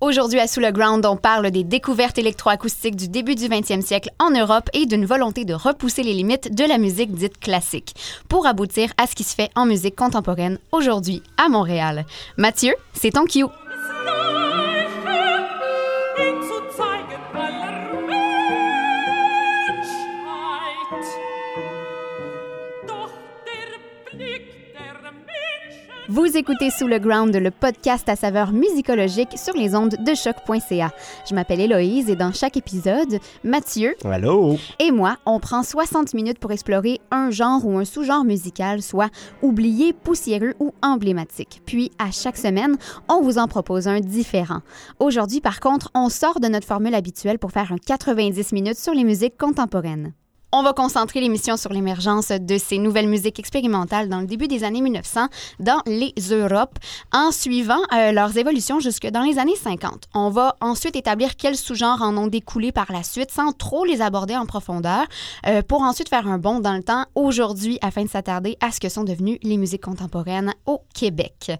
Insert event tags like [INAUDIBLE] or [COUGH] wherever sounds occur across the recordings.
Aujourd'hui à Sous le Ground, on parle des découvertes électroacoustiques du début du 20e siècle en Europe et d'une volonté de repousser les limites de la musique dite classique pour aboutir à ce qui se fait en musique contemporaine aujourd'hui à Montréal. Mathieu, c'est ton cue. Vous écoutez Sous le Ground, le podcast à saveur musicologique sur les ondes de choc.ca. Je m'appelle Héloïse et dans chaque épisode, Mathieu Allô? et moi, on prend 60 minutes pour explorer un genre ou un sous-genre musical, soit oublié, poussiéreux ou emblématique. Puis, à chaque semaine, on vous en propose un différent. Aujourd'hui, par contre, on sort de notre formule habituelle pour faire un 90 minutes sur les musiques contemporaines. On va concentrer l'émission sur l'émergence de ces nouvelles musiques expérimentales dans le début des années 1900 dans les Europes, en suivant euh, leurs évolutions jusque dans les années 50. On va ensuite établir quels sous-genres en ont découlé par la suite sans trop les aborder en profondeur, euh, pour ensuite faire un bond dans le temps aujourd'hui afin de s'attarder à ce que sont devenues les musiques contemporaines au Québec.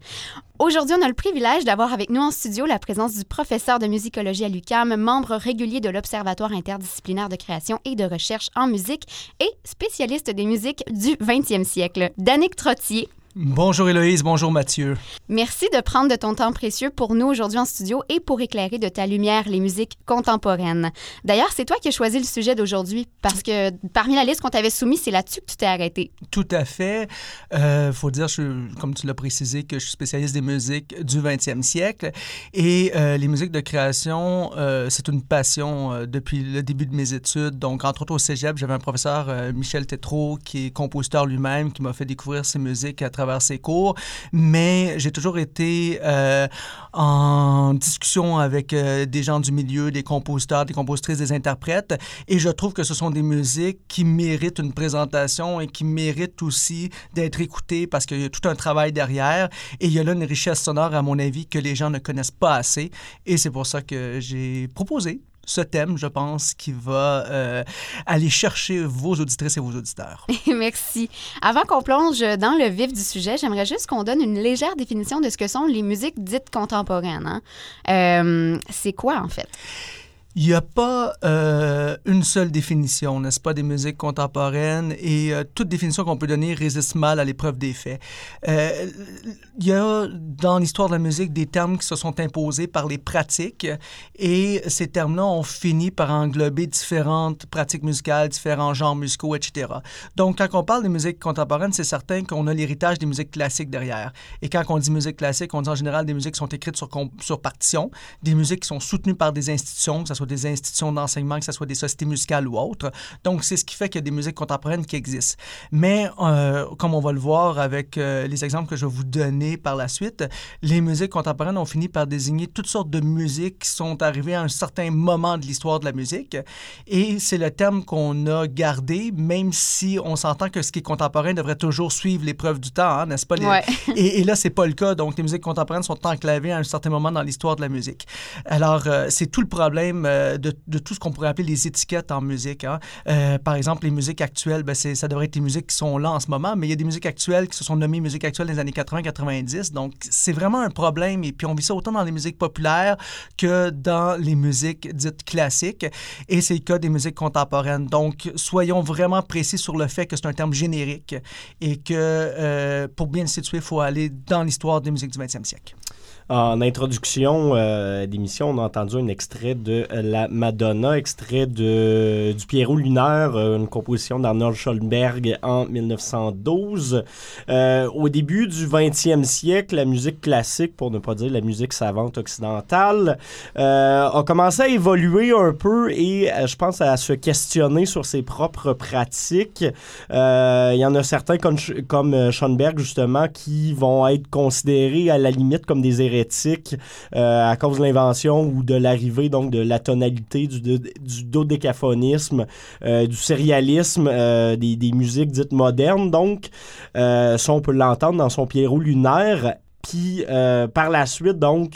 Aujourd'hui, on a le privilège d'avoir avec nous en studio la présence du professeur de musicologie à l'UQAM, membre régulier de l'Observatoire interdisciplinaire de création et de recherche en musique et spécialiste des musiques du 20e siècle, Danick Trottier. Bonjour Héloïse, bonjour Mathieu. Merci de prendre de ton temps précieux pour nous aujourd'hui en studio et pour éclairer de ta lumière les musiques contemporaines. D'ailleurs, c'est toi qui as choisi le sujet d'aujourd'hui parce que parmi la liste qu'on t'avait soumise, c'est là-dessus que tu t'es arrêté. Tout à fait. Euh, faut dire, je, comme tu l'as précisé, que je suis spécialiste des musiques du 20e siècle et euh, les musiques de création, euh, c'est une passion euh, depuis le début de mes études. Donc, entre autres au cégep, j'avais un professeur, euh, Michel Tétrault, qui est compositeur lui-même, qui m'a fait découvrir ces musiques à travers ses cours, mais j'ai toujours été euh, en discussion avec euh, des gens du milieu, des compositeurs, des compositrices, des interprètes, et je trouve que ce sont des musiques qui méritent une présentation et qui méritent aussi d'être écoutées parce qu'il y a tout un travail derrière, et il y a là une richesse sonore, à mon avis, que les gens ne connaissent pas assez, et c'est pour ça que j'ai proposé ce thème, je pense, qui va euh, aller chercher vos auditrices et vos auditeurs. [LAUGHS] Merci. Avant qu'on plonge dans le vif du sujet, j'aimerais juste qu'on donne une légère définition de ce que sont les musiques dites contemporaines. hein. Euh, c'est quoi, en fait? Il n'y a pas euh, une seule définition, n'est-ce pas, des musiques contemporaines et euh, toute définition qu'on peut donner résiste mal à l'épreuve des faits. Euh, il y a dans l'histoire de la musique des termes qui se sont imposés par les pratiques et ces termes-là ont fini par englober différentes pratiques musicales, différents genres musicaux, etc. Donc, quand on parle des musiques contemporaines, c'est certain qu'on a l'héritage des musiques classiques derrière. Et quand on dit musique classique, on dit en général des musiques qui sont écrites sur, sur partition, des musiques qui sont soutenues par des institutions, que ce soit des institutions d'enseignement, que ce soit des sociétés musicales ou autres. Donc, c'est ce qui fait qu'il y a des musiques contemporaines qui existent. Mais, euh, comme on va le voir avec euh, les exemples que je vais vous donner par la suite, les musiques contemporaines ont fini par désigner toutes sortes de musiques qui sont arrivées à un certain moment de l'histoire de la musique. Et c'est le terme qu'on a gardé, même si on s'entend que ce qui est contemporain devrait toujours suivre l'épreuve du temps, hein, n'est-ce pas? Les- Ouais. [LAUGHS] et, et là, c'est pas le cas. Donc, les musiques contemporaines sont enclavées à un certain moment dans l'histoire de la musique. Alors, euh, c'est tout le problème euh, de, tout ce qu'on pourrait appeler les étiquettes en musique. hein. Euh, par exemple, les musiques actuelles, ben, ça devrait être les musiques qui sont là en ce moment, mais il y a des musiques actuelles qui se sont nommées musiques actuelles des années 80-90. Donc, c'est vraiment un problème. Et puis, on vit ça autant dans les musiques populaires que dans les musiques dites classiques. Et c'est le cas des musiques contemporaines. Donc, soyons vraiment précis sur le fait que c'est un terme générique et que euh, pour bien le situer, il faut aller dans l'histoire des musiques du 20e siècle. En introduction euh, d'émission, on a entendu un extrait de La Madonna, extrait de, du Pierrot lunaire, euh, une composition d'Arnold Schoenberg en 1912. Euh, au début du 20e siècle, la musique classique, pour ne pas dire la musique savante occidentale, euh, a commencé à évoluer un peu et euh, je pense à se questionner sur ses propres pratiques. Euh, Il y en a certains comme, comme Schoenberg, justement, qui vont être considérés à la limite comme des hérétiques euh, à cause de l'invention ou de l'arrivée donc de la tonalité, du, du dodécaphonisme, euh, du sérialisme, euh, des, musiques dites modernes. Donc, ça, on peut l'entendre dans son Pierrot lunaire. Puis, par la suite, donc,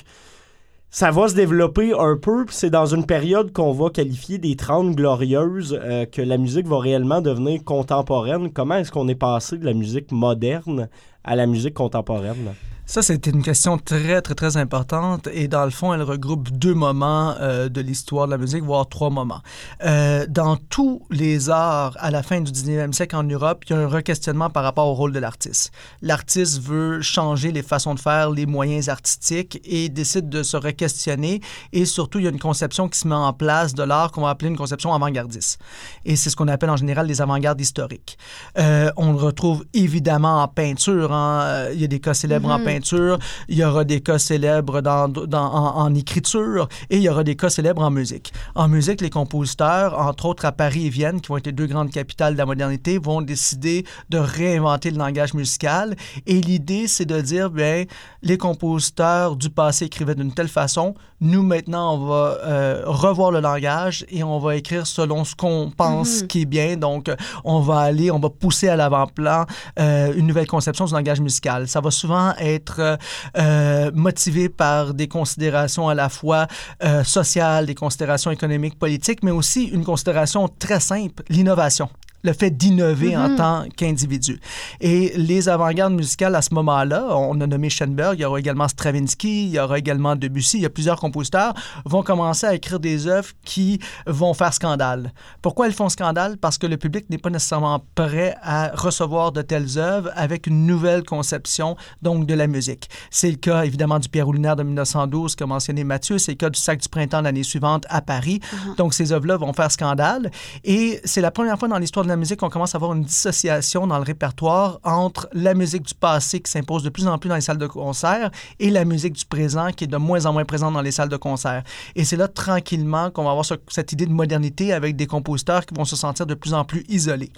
ça va se développer un peu, c'est dans une période qu'on va qualifier des 30 glorieuses que la musique va réellement devenir contemporaine. Comment est-ce qu'on est passé de la musique moderne à la musique contemporaine? Ça, c'était une question très, très, très importante. Et dans le fond, elle regroupe deux moments euh, de l'histoire de la musique, voire trois moments. Euh, dans tous les arts, à la fin du 19e siècle en Europe, il y a un requestionnement par rapport au rôle de l'artiste. L'artiste veut changer les façons de faire, les moyens artistiques et décide de se requestionner. Et surtout, il y a une conception qui se met en place de l'art qu'on va appeler une conception avant-gardiste. Et c'est ce qu'on appelle en général les avant-gardes historiques. Euh, on le retrouve évidemment en peinture. Hein. Il y a des cas célèbres en Mhm. Peinture, il y aura des cas célèbres dans, dans- en, en écriture et il y aura des cas célèbres en musique. En musique, les compositeurs, entre autres à Paris et Vienne, qui vont être les deux grandes capitales de la modernité, vont décider de réinventer le langage musical. Et l'idée, c'est de dire, bien, les compositeurs du passé écrivaient d'une telle façon, nous maintenant, on va euh, revoir le langage et on va écrire selon ce qu'on pense Mhm. qui est bien. Donc, on va aller, on va pousser à l'avant-plan euh, une nouvelle conception du langage musical. Ça va souvent être euh, euh, motivé par des considérations à la fois euh, sociales, des considérations économiques, politiques, mais aussi une considération très simple, l'innovation le fait d'innover en Mhm. tant qu'individu. Et les avant-gardes musicales à ce moment-là, on a nommé Schoenberg, il y aura également Stravinsky, il y aura également Debussy, il y a plusieurs compositeurs, vont commencer à écrire des œuvres qui vont faire scandale. Pourquoi elles font scandale? Parce que le public n'est pas nécessairement prêt à recevoir de telles œuvres avec une nouvelle conception, donc de la musique. C'est le cas évidemment du Pierre Lunaire de 1912, comme mentionné Mathieu, c'est le cas du Sac du printemps l'année suivante à Paris. Donc ces œuvres-là vont faire scandale. Et c'est la première fois dans l'histoire de la musique qu'on commence à avoir une dissociation dans le répertoire entre la musique du passé qui s'impose de plus en plus dans les salles de concert et la musique du présent qui est de moins en moins présente dans les salles de concert. Et c'est là tranquillement qu'on va avoir ce- cette idée de modernité avec des compositeurs qui vont se sentir de plus en plus isolés.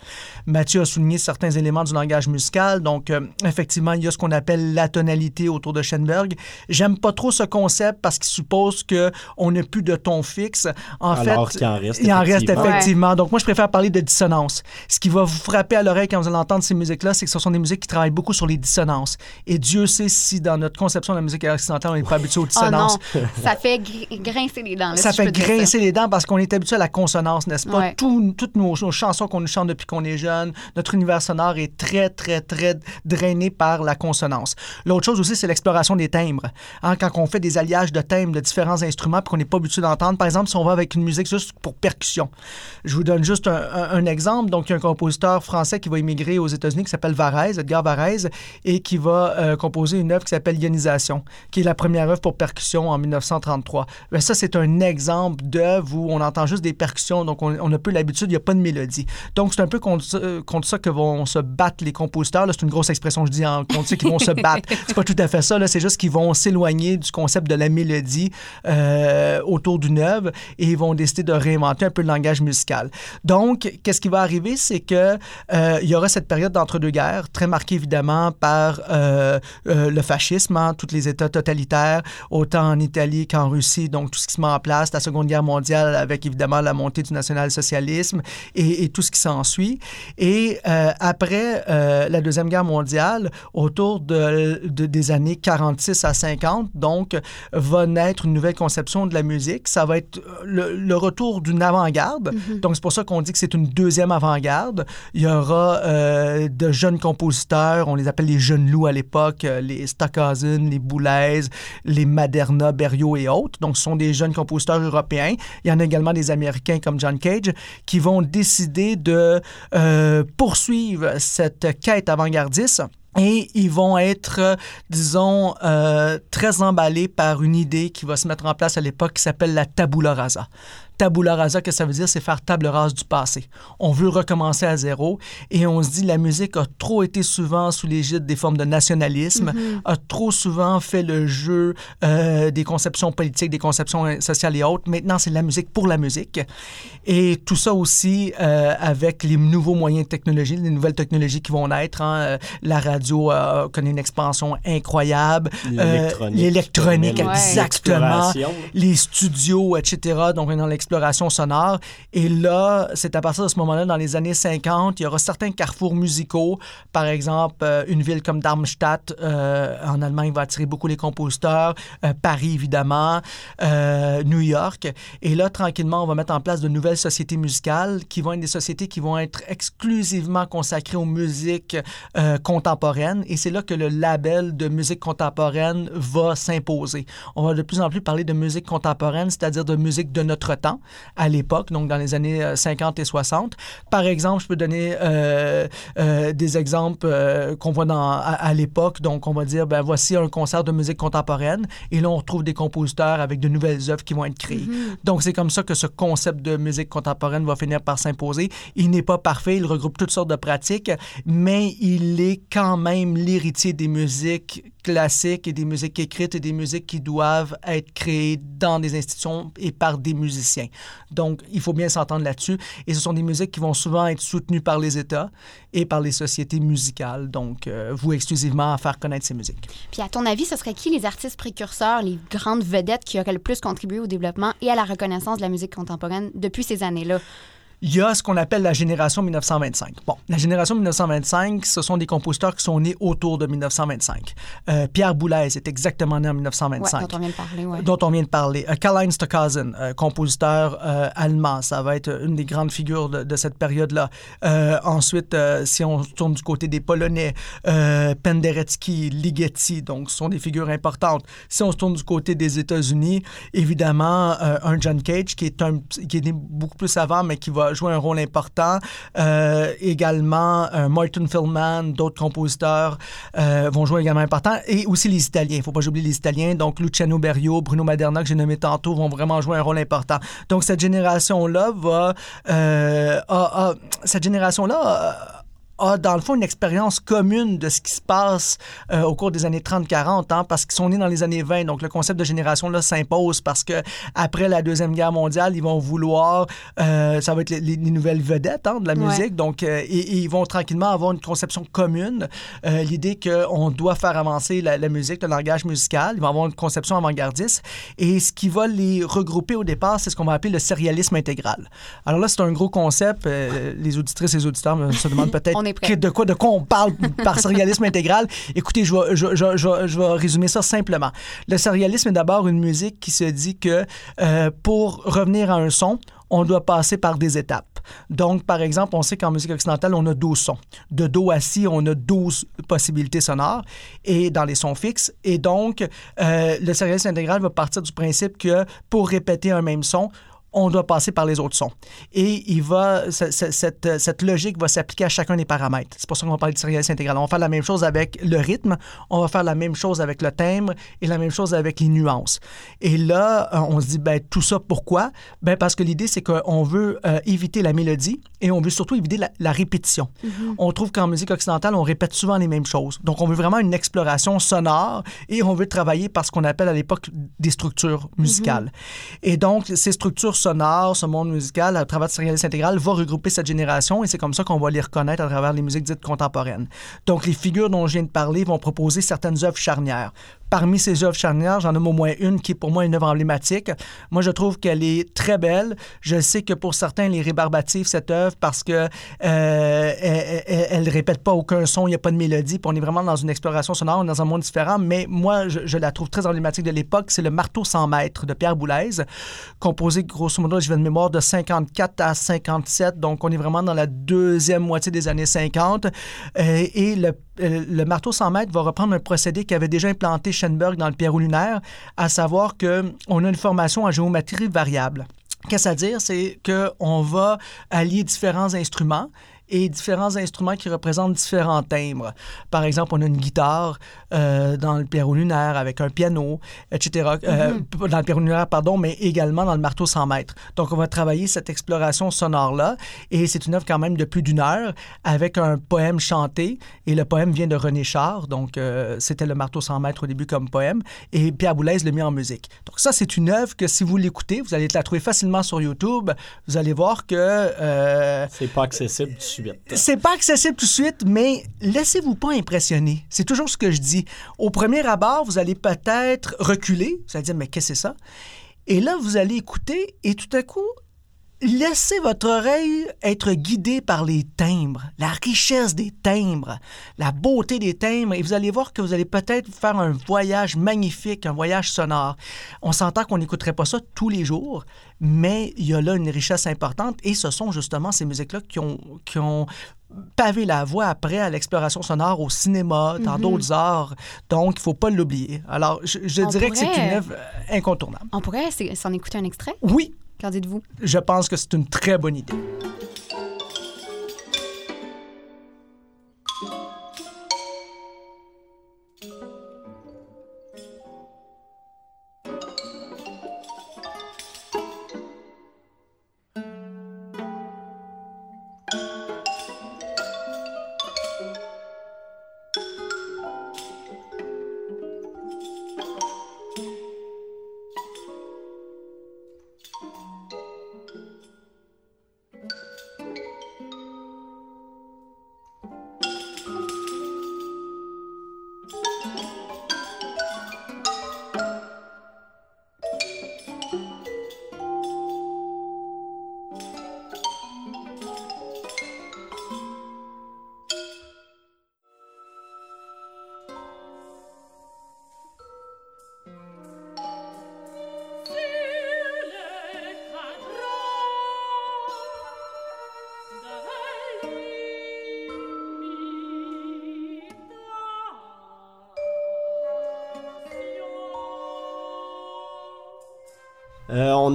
Mathieu a souligné certains éléments du langage musical. Donc, euh, effectivement, il y a ce qu'on appelle la tonalité autour de Schoenberg. J'aime pas trop ce concept parce qu'il suppose que on n'a plus de ton fixe. En Alors fait, qu'il en reste. il en reste effectivement. effectivement. Donc, moi, je préfère parler de dissonance. Ce qui va vous frapper à l'oreille quand vous allez entendre ces musiques-là, c'est que ce sont des musiques qui travaillent beaucoup sur les dissonances. Et Dieu sait si, dans notre conception de la musique occidentale, on n'est pas habitué aux [LAUGHS] Oh non, dissonances. ça fait gr- grincer les dents. là, Ça si fait grincer les dents parce qu'on est habitué à la consonance, n'est-ce pas? Ouais. Tout- toutes nos, nos chansons qu'on nous chante depuis qu'on est jeune, notre univers sonore est très, très, très drainé par la consonance. L'autre chose aussi, c'est l'exploration des timbres. Hein, quand on fait des alliages de timbres de différents instruments qu'on n'est pas habitué d'entendre, par exemple, si on va avec une musique juste pour percussion. Je vous donne juste un, un- un exemple. Donc, il y a un compositeur français qui va immigrer aux États-Unis qui s'appelle Varèse, Edgar Varèse, et qui va euh, composer une œuvre qui s'appelle Ionisation, qui est la première œuvre pour percussion en 1933. Ben, ça, c'est un exemple d'œuvre où on entend juste des percussions, donc on, on a peu l'habitude, il n'y a pas de mélodie. Donc, c'est un peu contre, ça- euh, contre ça que vont se battre les compositeurs. Là, C'est une grosse expression, je dis, en, contre ça qu'ils vont se [LAUGHS] battre. C'est pas tout à fait ça, là, c'est juste qu'ils vont s'éloigner du concept de la mélodie euh, autour d'une œuvre et ils vont décider de réinventer un peu le langage musical. Donc, qu'est-ce qui va arriver, c'est que euh, il y aura cette période d'entre-deux-guerres, très marquée évidemment par euh, euh, le fascisme, hein, tous les États totalitaires, autant en Italie qu'en Russie, donc tout ce qui se met en place, la Seconde Guerre mondiale avec évidemment la montée du national-socialisme et, et tout ce qui s'ensuit. Et après la Deuxième Guerre mondiale, autour de, de- des années 46 à 50, donc, va naître une nouvelle conception de la musique. Ça va être le, le retour d'une avant-garde. Donc, c'est pour ça qu'on dit que c'est une deuxième avant-garde. Il y aura euh, de jeunes compositeurs, on les appelle les jeunes loups à l'époque, euh, les Stockhausen, les Boulez, les Maderna, Berriot et autres. Donc, ce sont des jeunes compositeurs européens. Il y en a également des Américains comme John Cage qui vont décider de euh, poursuivre cette quête avant-gardiste. Et ils vont être, disons, très emballés par une idée qui va se mettre en place à l'époque qui s'appelle la tabula rasa. Tabula rasa, que ça veut dire, c'est faire table rase du passé. On veut recommencer à zéro et on se dit la musique a trop été souvent sous l'égide des formes de nationalisme, a trop souvent fait le jeu euh, des conceptions politiques, des conceptions sociales et autres. Maintenant, c'est la musique pour la musique. Et tout ça aussi euh, avec les nouveaux moyens de technologie, les nouvelles technologies qui vont naître. hein. Euh, La radio euh, connaît une expansion incroyable. Euh, L'électronique. L'électronique, exactement les studios, etc. Donc, on est dans l'exploration sonore. Et là, c'est à partir de ce moment-là, dans les années 50, il y aura certains carrefours musicaux. Par exemple, euh, une ville comme Darmstadt, euh, en Allemagne, va attirer beaucoup les compositeurs. Euh, Paris, évidemment. New York. Et là, tranquillement, on va mettre en place de nouvelles sociétés musicales qui vont être des sociétés qui vont être exclusivement consacrées aux musiques contemporaines contemporaine et c'est là que le label de musique contemporaine va s'imposer. On va de plus en plus parler de musique contemporaine, c'est-à-dire de musique de notre temps à l'époque, donc dans les années 50 et 60. Par exemple, je peux donner euh, euh, des exemples euh, qu'on voit dans, à, l'époque. Donc, on va dire, ben voici un concert de musique contemporaine et là, on retrouve des compositeurs avec de nouvelles œuvres qui vont être créées. Mm-hmm. Donc, c'est comme ça que ce concept de musique contemporaine va finir par s'imposer. Il n'est pas parfait, il regroupe toutes sortes de pratiques, mais il est quand même l'héritier des musiques classiques et des musiques écrites et des musiques qui doivent être créées dans des institutions et par des musiciens. Donc, il faut bien s'entendre là-dessus. Et ce sont des musiques qui vont souvent être soutenues par les États et par les sociétés musicales. Donc, euh, vous exclusivement à faire connaître ces musiques. Puis, à ton avis, ce serait qui les artistes précurseurs, les grandes vedettes qui auraient le plus contribué au développement et à la reconnaissance de la musique contemporaine depuis ces années-là? Il y a ce qu'on appelle la génération 1925. Bon, la génération 1925, ce sont des compositeurs qui sont nés autour de 1925. Euh, Pierre Boulez est exactement né en 1925. Ouais, dont on vient de parler, ouais. Dont on vient de parler. Euh, Karl-Heinz Stockhausen, euh, compositeur allemand, ça va être une des grandes figures de, cette période-là. ensuite, si on tourne du côté des Polonais, Penderecki, Ligeti, donc ce sont des figures importantes. Si on se tourne du côté des États-Unis, évidemment, un John Cage qui est, un, qui est né beaucoup plus avant, mais qui va jouer un rôle important. Euh, également, euh, Martin Philman, d'autres compositeurs euh, vont jouer également important. Et aussi les Italiens. Il ne faut pas oublier les Italiens. Donc, Luciano Berio, Bruno Maderna, que j'ai nommé tantôt, vont vraiment jouer un rôle important. Donc, cette génération-là va... cette génération-là a dans le fond une expérience commune de ce qui se passe euh, au cours des années 30-40, hein, parce qu'ils sont nés dans les années 20. Donc le concept de génération là s'impose parce que après la deuxième guerre mondiale, ils vont vouloir, euh, ça va être les, nouvelles vedettes hein, de la musique. Donc euh, et, ils vont tranquillement avoir une conception commune, l'idée qu'on doit faire avancer la, musique, le langage musical. Ils vont avoir une conception avant-gardiste et ce qui va les regrouper au départ, c'est ce qu'on va appeler le sérialisme intégral. Alors là, c'est un gros concept. les auditrices et les auditeurs se demandent [LAUGHS] peut-être de quoi, de quoi on parle par sérialisme intégral? [LAUGHS] Écoutez, je vais, je, je, je, vais résumer ça simplement. Le sérialisme est d'abord une musique qui se dit que euh, pour revenir à un son, on doit passer par des étapes. Donc, par exemple, on sait qu'en musique occidentale, on a 12 sons. De Do à Si, on a 12 possibilités sonores et dans les sons fixes. Et donc, euh, le sérialisme intégral va partir du principe que pour répéter un même son, on doit passer par les autres sons. Et il va, cette, cette logique va s'appliquer à chacun des paramètres. C'est pour ça qu'on va parler de sérialisme intégral. On va faire la même chose avec le rythme, on va faire la même chose avec le timbre et la même chose avec les nuances. Et là, euh, on se dit, ben, tout ça, pourquoi? Ben, parce que l'idée, c'est qu'on veut euh, éviter la mélodie et on veut surtout éviter la, répétition. Mm-hmm. On trouve qu'en musique occidentale, on répète souvent les mêmes choses. Donc, on veut vraiment une exploration sonore et on veut travailler par ce qu'on appelle à l'époque des structures musicales. Mm-hmm. Et donc, ces structures sonore, ce monde musical, à travers Serialis Intégral, va regrouper cette génération et c'est comme ça qu'on va les reconnaître à travers les musiques dites contemporaines. Donc, les figures dont je viens de parler vont proposer certaines œuvres charnières. Parmi ces œuvres charnières, j'en ai au moins une qui est pour moi une œuvre emblématique. Moi, je trouve qu'elle est très belle. Je sais que pour certains, elle est rébarbative, cette œuvre, parce que euh, elle, répète pas aucun son, il n'y a pas de mélodie, puis on est vraiment dans une exploration sonore, dans un monde différent. Mais moi, je, la trouve très emblématique de l'époque. C'est le Marteau sans maître de Pierre Boulez, composé grosso modo, je vais de mémoire, de 54 à 57. Donc, on est vraiment dans la deuxième moitié des années 50. Euh, et le euh, marteau 100 mètres va reprendre un procédé qui avait déjà implanté Dans le Pierrot lunaire, à savoir qu'on a une formation en géométrie variable. Qu'est-ce à dire? C'est qu'on va allier différents instruments et différents instruments qui représentent différents timbres. Par exemple, on a une guitare euh, dans le Pierrot lunaire avec un piano, etc. Euh, mm-hmm. Dans le Pierrot lunaire, pardon, mais également dans le marteau 100 mètres. Donc, on va travailler cette exploration sonore-là et c'est une œuvre quand même de plus d'une heure avec un poème chanté et le poème vient de René Char, donc euh, c'était le marteau 100 mètres au début comme poème et Pierre Boulez le mis en musique. Donc, ça, c'est une œuvre que si vous l'écoutez, vous allez la trouver facilement sur YouTube. Vous allez voir que... c'est pas accessible c'est pas accessible tout de suite, mais laissez-vous pas impressionner. C'est toujours ce que je dis. Au premier abord, vous allez peut-être reculer. Vous allez dire, mais qu'est-ce que c'est ça? Et là, vous allez écouter et tout à coup, laissez votre oreille être guidée par les timbres, la richesse des timbres, la beauté des timbres, et vous allez voir que vous allez peut-être faire un voyage magnifique, un voyage sonore. On s'entend qu'on n'écouterait pas ça tous les jours, mais il y a là une richesse importante, et ce sont justement ces musiques-là qui ont, qui ont pavé la voie après à l'exploration sonore au cinéma, dans Mhm. d'autres arts. Donc, il faut pas l'oublier. Alors, je, dirais que c'est une œuvre incontournable. On pourrait s'en écouter un extrait? Oui, Je pense que c'est une très bonne idée.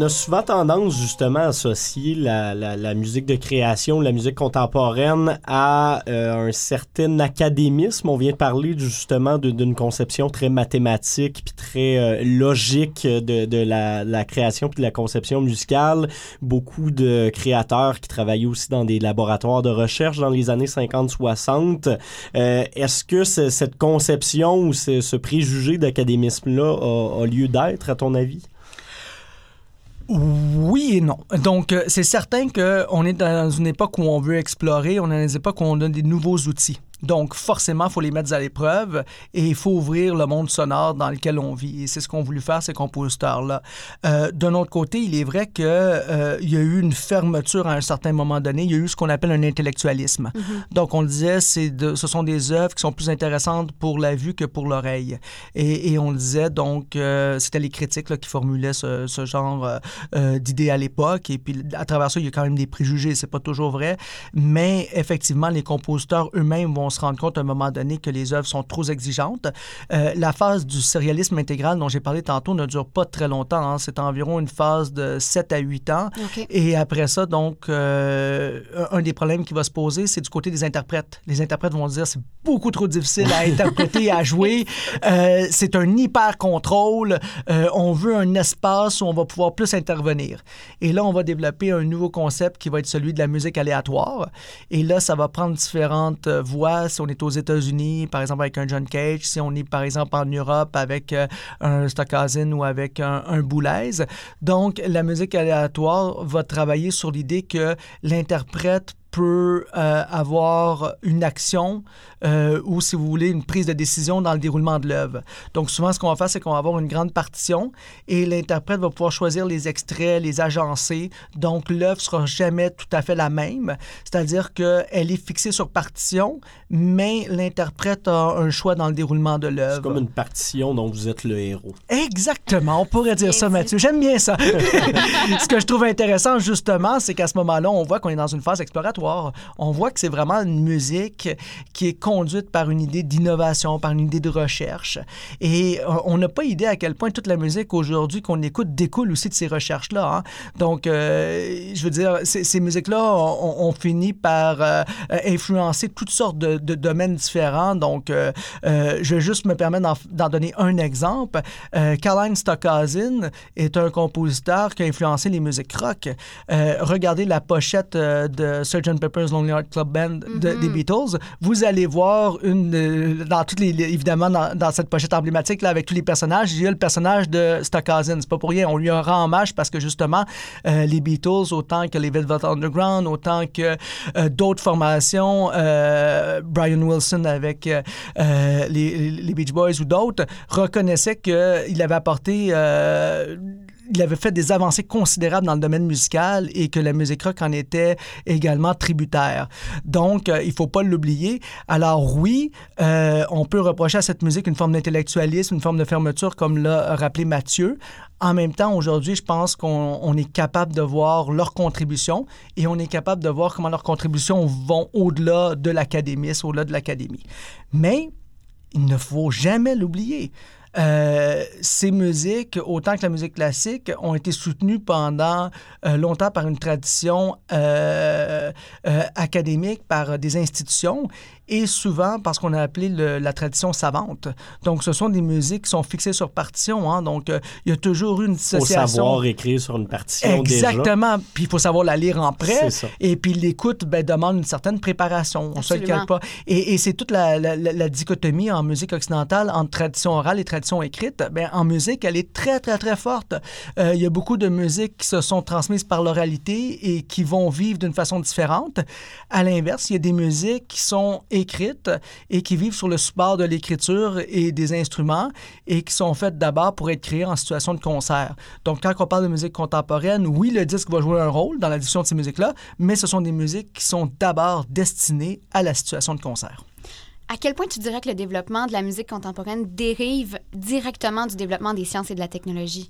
Souvent tendance justement à associer la, musique de création, la musique contemporaine à euh, un certain académisme. On vient de parler justement d'une conception très mathématique puis très euh, logique de, la, création puis de la conception musicale. Beaucoup de créateurs qui travaillaient aussi dans des laboratoires de recherche dans les années 50-60. Euh, Est-ce que ce- cette conception ou ce, préjugé d'académisme-là a lieu d'être, à ton avis? Oui et non. Donc, euh, c'est certain qu'on est dans une époque où on veut explorer, on est dans une époque où on donne des nouveaux outils. Donc, forcément, il faut les mettre à l'épreuve et il faut ouvrir le monde sonore dans lequel on vit. Et c'est ce qu'ont voulu faire ces compositeurs-là. Euh, D'un autre côté, il est vrai qu'il euh, y a eu une fermeture à un certain moment donné. Il y a eu ce qu'on appelle un intellectualisme. Donc, on le disait, de, ce sont des œuvres qui sont plus intéressantes pour la vue que pour l'oreille. Et, et on le disait, donc, euh, c'était les critiques là, qui formulaient ce, ce genre euh, euh, d'idées à l'époque. Et puis, à travers ça, il y a quand même des préjugés. C'est pas toujours vrai. Mais effectivement, les compositeurs eux-mêmes vont se rendre compte à un moment donné que les œuvres sont trop exigeantes. Euh, la phase du sérialisme intégral dont j'ai parlé tantôt ne dure pas très longtemps. hein. C'est environ une phase de 7 à 8 ans. Et après ça, donc, euh, un des problèmes qui va se poser, c'est du côté des interprètes. Les interprètes vont dire c'est beaucoup trop difficile à interpréter, à jouer. [LAUGHS] Euh, c'est un hyper contrôle. On veut un espace où on va pouvoir plus intervenir. Et là, on va développer un nouveau concept qui va être celui de la musique aléatoire. Et là, ça va prendre différentes euh, Si on est aux États-Unis, par exemple avec un John Cage, si on est par exemple en Europe avec euh, un Stockhausen ou avec un, un Boulez. Donc, la musique aléatoire va travailler sur l'idée que l'interprète peut euh, avoir une action euh, ou, si vous voulez, une prise de décision dans le déroulement de l'œuvre. Donc, souvent, ce qu'on va faire, c'est qu'on va avoir une grande partition et l'interprète va pouvoir choisir les extraits, les agencer. Donc, l'œuvre sera jamais tout à fait la même. C'est-à-dire qu'elle est fixée sur partition, mais l'interprète a un choix dans le déroulement de C'est l'œuvre. comme une partition dont vous êtes le héros. Exactement, on pourrait dire ça, Mathieu. J'aime bien ça. [LAUGHS] ce que je trouve intéressant, justement, c'est qu'à ce moment-là, on voit qu'on est dans une phase exploratoire. On voit que c'est vraiment une musique qui est conduite par une idée d'innovation, par une idée de recherche. Et euh, on n'a pas idée à quel point toute la musique aujourd'hui qu'on écoute découle aussi de ces recherches-là. hein. Donc, euh, je veux dire, ces, musiques-là ont, ont fini par euh, influencer toutes sortes de, domaines différents. Donc, je vais juste me permettre d'en- donner un exemple. Euh, Karlheinz Stockhausen est un compositeur qui a influencé les musiques rock. Regardez la pochette de Sgt. Pepper's Lonely Heart Club Band de- des Beatles. Vous allez voir une euh, dans toutes les évidemment dans, dans cette pochette emblématique là avec tous les personnages, il y a le personnage de Stockhausen. C'est pas pour rien, on lui rend hommage parce que justement euh, les Beatles autant que les Velvet Underground, autant que euh, d'autres formations, Brian Wilson avec les, les Beach Boys ou d'autres reconnaissaient qu'il avait apporté il avait fait des avancées considérables dans le domaine musical et que la musique rock en était également tributaire. Donc, il faut pas l'oublier. Alors oui, on peut reprocher à cette musique une forme d'intellectualisme, une forme de fermeture, comme l'a rappelé Mathieu. En même temps, aujourd'hui, je pense qu'on est capable de voir leurs contributions et on est capable de voir comment leurs contributions vont au-delà de l'académisme, au-delà de l'académie. Mais il ne faut jamais l'oublier. Euh, ces musiques, autant que la musique classique, ont été soutenues pendant euh, longtemps par une tradition euh, académique, par des institutions et souvent parce qu'on a appelé la tradition savante. Donc, ce sont des musiques qui sont fixées sur partition. Hein. Donc, euh, il y a toujours une dissociation. Il faut savoir écrire sur une partition Exactement. Puis, il faut savoir la lire en prêt. Et puis, l'écoute ben, demande une certaine préparation. On se le calme pas. Et, c'est toute la, la, dichotomie en musique occidentale entre tradition orale et tradition écrite. Ben, en musique, elle est très, très, très forte. Euh, il y a beaucoup de musiques qui se sont transmises par l'oralité et qui vont vivre d'une façon différente. À l'inverse, il y a des musiques qui sont écrites et qui vivent sur le support de l'écriture et des instruments et qui sont faites d'abord pour être créées en situation de concert. Donc, quand on parle de musique contemporaine, oui, le disque va jouer un rôle dans la diffusion de ces musiques-là, mais ce sont des musiques qui sont d'abord destinées à la situation de concert. À quel point tu dirais que le développement de la musique contemporaine dérive directement du développement des sciences et de la technologie?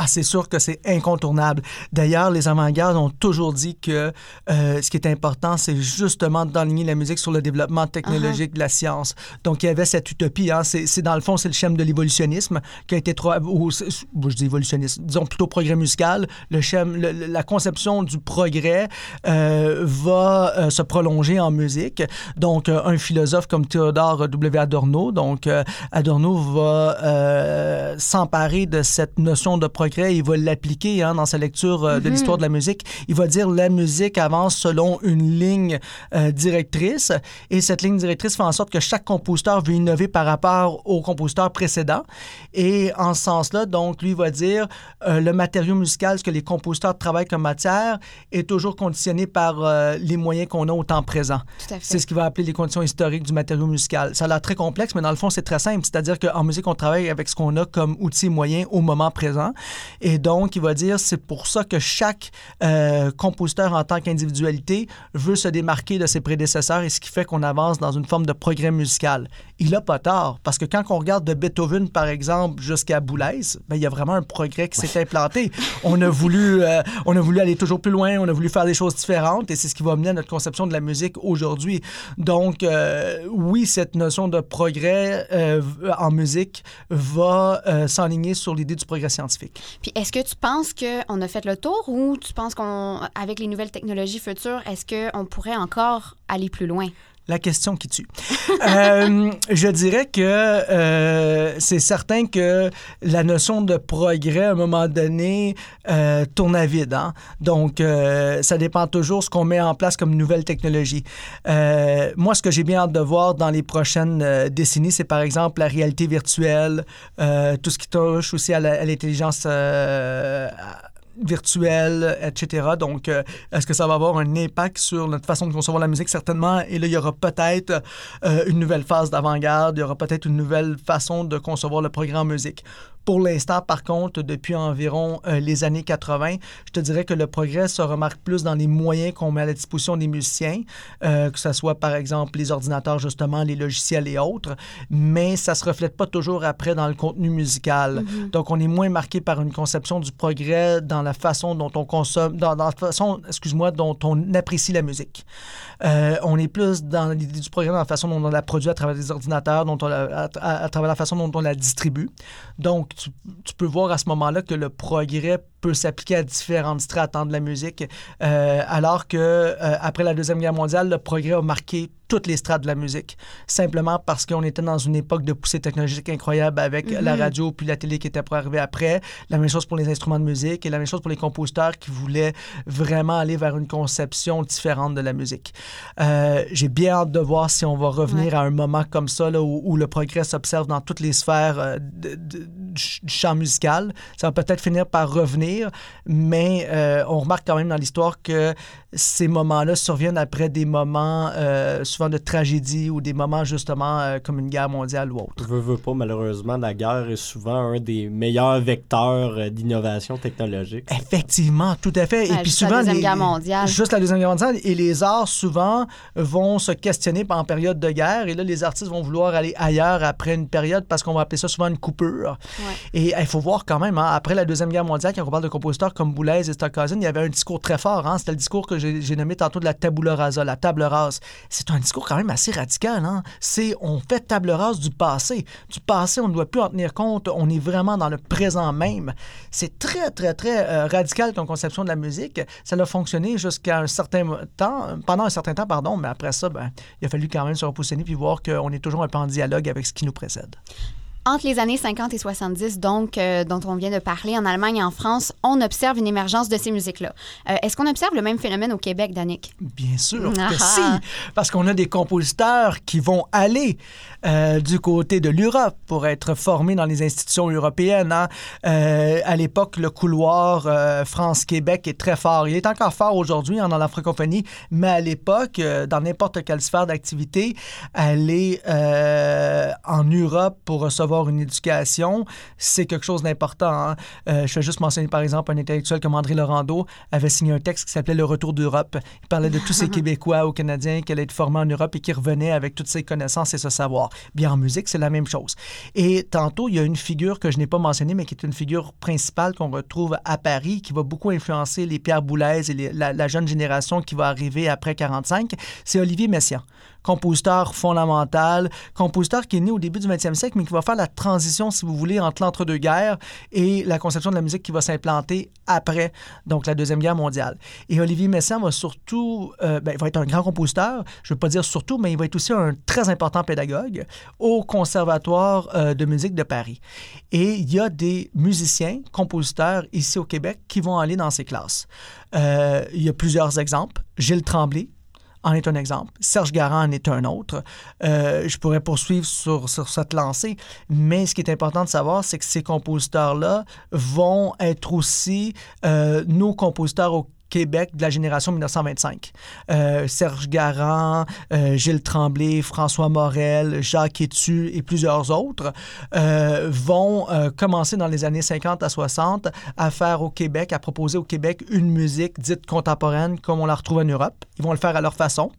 Ah, c'est sûr que c'est incontournable. D'ailleurs, les avant-gardes ont toujours dit que euh, ce qui est important, c'est justement d'enligner la musique sur le développement technologique de la science. Donc, il y avait cette utopie. Hein. C'est, dans le fond, c'est le schème de l'évolutionnisme qui a été trop... Ou, je dis évolutionnisme, disons plutôt progrès musical. Le schème, la conception du progrès euh, va euh, se prolonger en musique. Donc, un philosophe comme Théodore W. Adorno, donc Adorno va s'emparer de cette notion de progrès il va l'appliquer hein, dans sa lecture euh, de mhm. l'histoire de la musique. Il va dire la musique avance selon une ligne euh, directrice et cette ligne directrice fait en sorte que chaque compositeur veut innover par rapport au compositeur précédent. Et en ce sens-là, donc, lui va dire euh, le matériau musical, ce que les compositeurs travaillent comme matière, est toujours conditionné par les moyens qu'on a au temps présent. C'est ce qu'il va appeler les conditions historiques du matériau musical. Ça a l'air très complexe, mais dans le fond, c'est très simple. C'est-à-dire qu'en musique, on travaille avec ce qu'on a comme outil moyen au moment présent. Et donc, il va dire, c'est pour ça que chaque euh, compositeur en tant qu'individualité veut se démarquer de ses prédécesseurs et ce qui fait qu'on avance dans une forme de progrès musical. Il n'a pas tort, parce que quand on regarde de Beethoven, par exemple, jusqu'à Boulez, ben, il y a vraiment un progrès qui s'est implanté. On a, voulu, euh, on a voulu aller toujours plus loin, on a voulu faire des choses différentes et c'est ce qui va mener à notre conception de la musique aujourd'hui. Donc, euh, oui, cette notion de progrès en musique va s'enligner sur l'idée du progrès scientifique. Puis est-ce que tu penses qu'on a fait le tour ou tu penses qu'avec les nouvelles technologies futures, est-ce qu'on pourrait encore aller plus loin? La question qui tue. [LAUGHS] Euh, je dirais que euh, c'est certain que la notion de progrès, à un moment donné, euh, tourne à vide. Hein? Donc, ça dépend toujours ce qu'on met en place comme nouvelle technologie. moi, ce que j'ai bien hâte de voir dans les prochaines décennies, c'est par exemple la réalité virtuelle, tout ce qui touche aussi à l'intelligence virtuel, etc. Donc, euh, est-ce que ça va avoir un impact sur notre façon de concevoir la musique? Certainement. Et là, il y aura peut-être euh, une nouvelle phase d'avant-garde, il y aura peut-être une nouvelle façon de concevoir le programme musique. Pour l'instant, par contre, depuis environ euh, les années 80, je te dirais que le progrès se remarque plus dans les moyens qu'on met à la disposition des musiciens, euh, que ce soit par exemple les ordinateurs, justement, les logiciels et autres, mais ça se reflète pas toujours après dans le contenu musical. Mm-hmm. Donc, on est moins marqué par une conception du progrès dans la façon dont on consomme, dans, la façon, excuse-moi, dont on apprécie la musique. Euh, on est plus dans l'idée du progrès dans la façon dont on la produit à travers les ordinateurs, dont on à, travers la façon dont on la distribue. Donc, tu, peux voir à ce moment-là que le progrès peut s'appliquer à différentes strates de la musique, euh, alors que euh, après la deuxième guerre mondiale, le progrès a marqué toutes les strates de la musique, simplement parce qu'on était dans une époque de poussée technologique incroyable avec la mhm. radio puis la télé qui était pour arriver après. La même chose pour les instruments de musique et la même chose pour les compositeurs qui voulaient vraiment aller vers une conception différente de la musique. Euh, j'ai bien hâte de voir si on va revenir à un moment comme ça là, où, le progrès s'observe dans toutes les sphères du champ musical. Ça va peut-être finir par revenir mais euh, on remarque quand même dans l'histoire que ces moments-là surviennent après des moments euh, souvent de tragédies ou des moments justement euh, comme une guerre mondiale ou autre. Veux, veux pas, malheureusement, la guerre est souvent un des meilleurs vecteurs euh, d'innovation technologique. Effectivement, tout à fait. Ouais, et puis juste la souvent, Deuxième les- Guerre mondiale. Juste la Deuxième Guerre mondiale. Et les arts, souvent, vont se questionner en période de guerre. Et là, les artistes vont vouloir aller ailleurs après une période parce qu'on va appeler ça souvent une coupure. Ouais. Et il faut voir quand même, hein, après la Deuxième Guerre mondiale, quand on parle de compositeurs comme Boulez et Stockhausen, il y avait un discours très fort. Hein? C'était le discours que j'ai nommé tantôt de la tabula rasa, la table rase. C'est un discours quand même assez radical. Hein? C'est on fait table rase du passé. Du passé, on ne doit plus en tenir compte. On est vraiment dans le présent même. C'est très, très, très euh, radical comme conception de la musique. Ça a fonctionné jusqu'à un certain temps, pendant un certain temps, pardon, mais après ça, ben, il a fallu quand même se repositionner puis voir qu'on est toujours un peu en dialogue avec ce qui nous précède. Entre les années 50 et 70, donc, euh, dont on vient de parler, en Allemagne et en France, on observe une émergence de ces musiques-là. Euh, Est-ce qu'on observe le même phénomène au Québec, Danick? Bien sûr Ah que ah. si, parce qu'on a des compositeurs qui vont aller euh, du côté de l'Europe pour être formés dans les institutions européennes. hein. À l'époque, le couloir France-Québec est très fort. Il est encore fort aujourd'hui hein, dans la francophonie, mais à l'époque, dans n'importe quelle sphère d'activité, aller en Europe pour recevoir une éducation, c'est quelque chose d'important. hein. Euh, je vais juste mentionner par exemple un intellectuel comme André Laurando avait signé un texte qui s'appelait Le Retour d'Europe. Il parlait de tous ces [LAUGHS] Québécois ou Canadiens qui allaient être formés en Europe et qui revenaient avec toutes ces connaissances et ce savoir. Bien en musique, c'est la même chose. Et tantôt, il y a une figure que je n'ai pas mentionnée, mais qui est une figure principale qu'on retrouve à Paris, qui va beaucoup influencer les Pierre Boulez et les- la, la jeune génération qui va arriver après 45. C'est Olivier Messiaen compositeur fondamental, compositeur qui est né au début du 20e siècle, mais qui va faire la transition, si vous voulez, entre l'entre-deux-guerres et la conception de la musique qui va s'implanter après, donc la Deuxième Guerre mondiale. Et Olivier Messiaen va surtout, euh, ben, il va être un grand compositeur, je ne veux pas dire surtout, mais il va être aussi un très important pédagogue au Conservatoire euh, de musique de Paris. Et il y a des musiciens, compositeurs ici au Québec qui vont aller dans ces classes. Euh, il y a plusieurs exemples. Gilles Tremblay, en est un exemple. Serge Garand en est un autre. Euh, je pourrais poursuivre sur, sur cette lancée, mais ce qui est important de savoir, c'est que ces compositeurs-là vont être aussi euh, nos compositeurs au Québec de la génération 1925. Euh, Serge Garand, euh, Gilles Tremblay, François Morel, Jacques Etu et plusieurs autres euh, vont commencer dans les années 50 à 60 à faire au Québec, à proposer au Québec une musique dite contemporaine comme on la retrouve en Europe. Ils vont le faire à leur façon.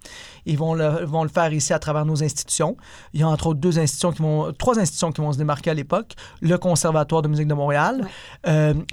Ils vont le, vont le faire ici à travers nos institutions. Il y a entre autres deux institutions qui vont, trois institutions qui vont se démarquer à l'époque. Le Conservatoire de musique de Montréal,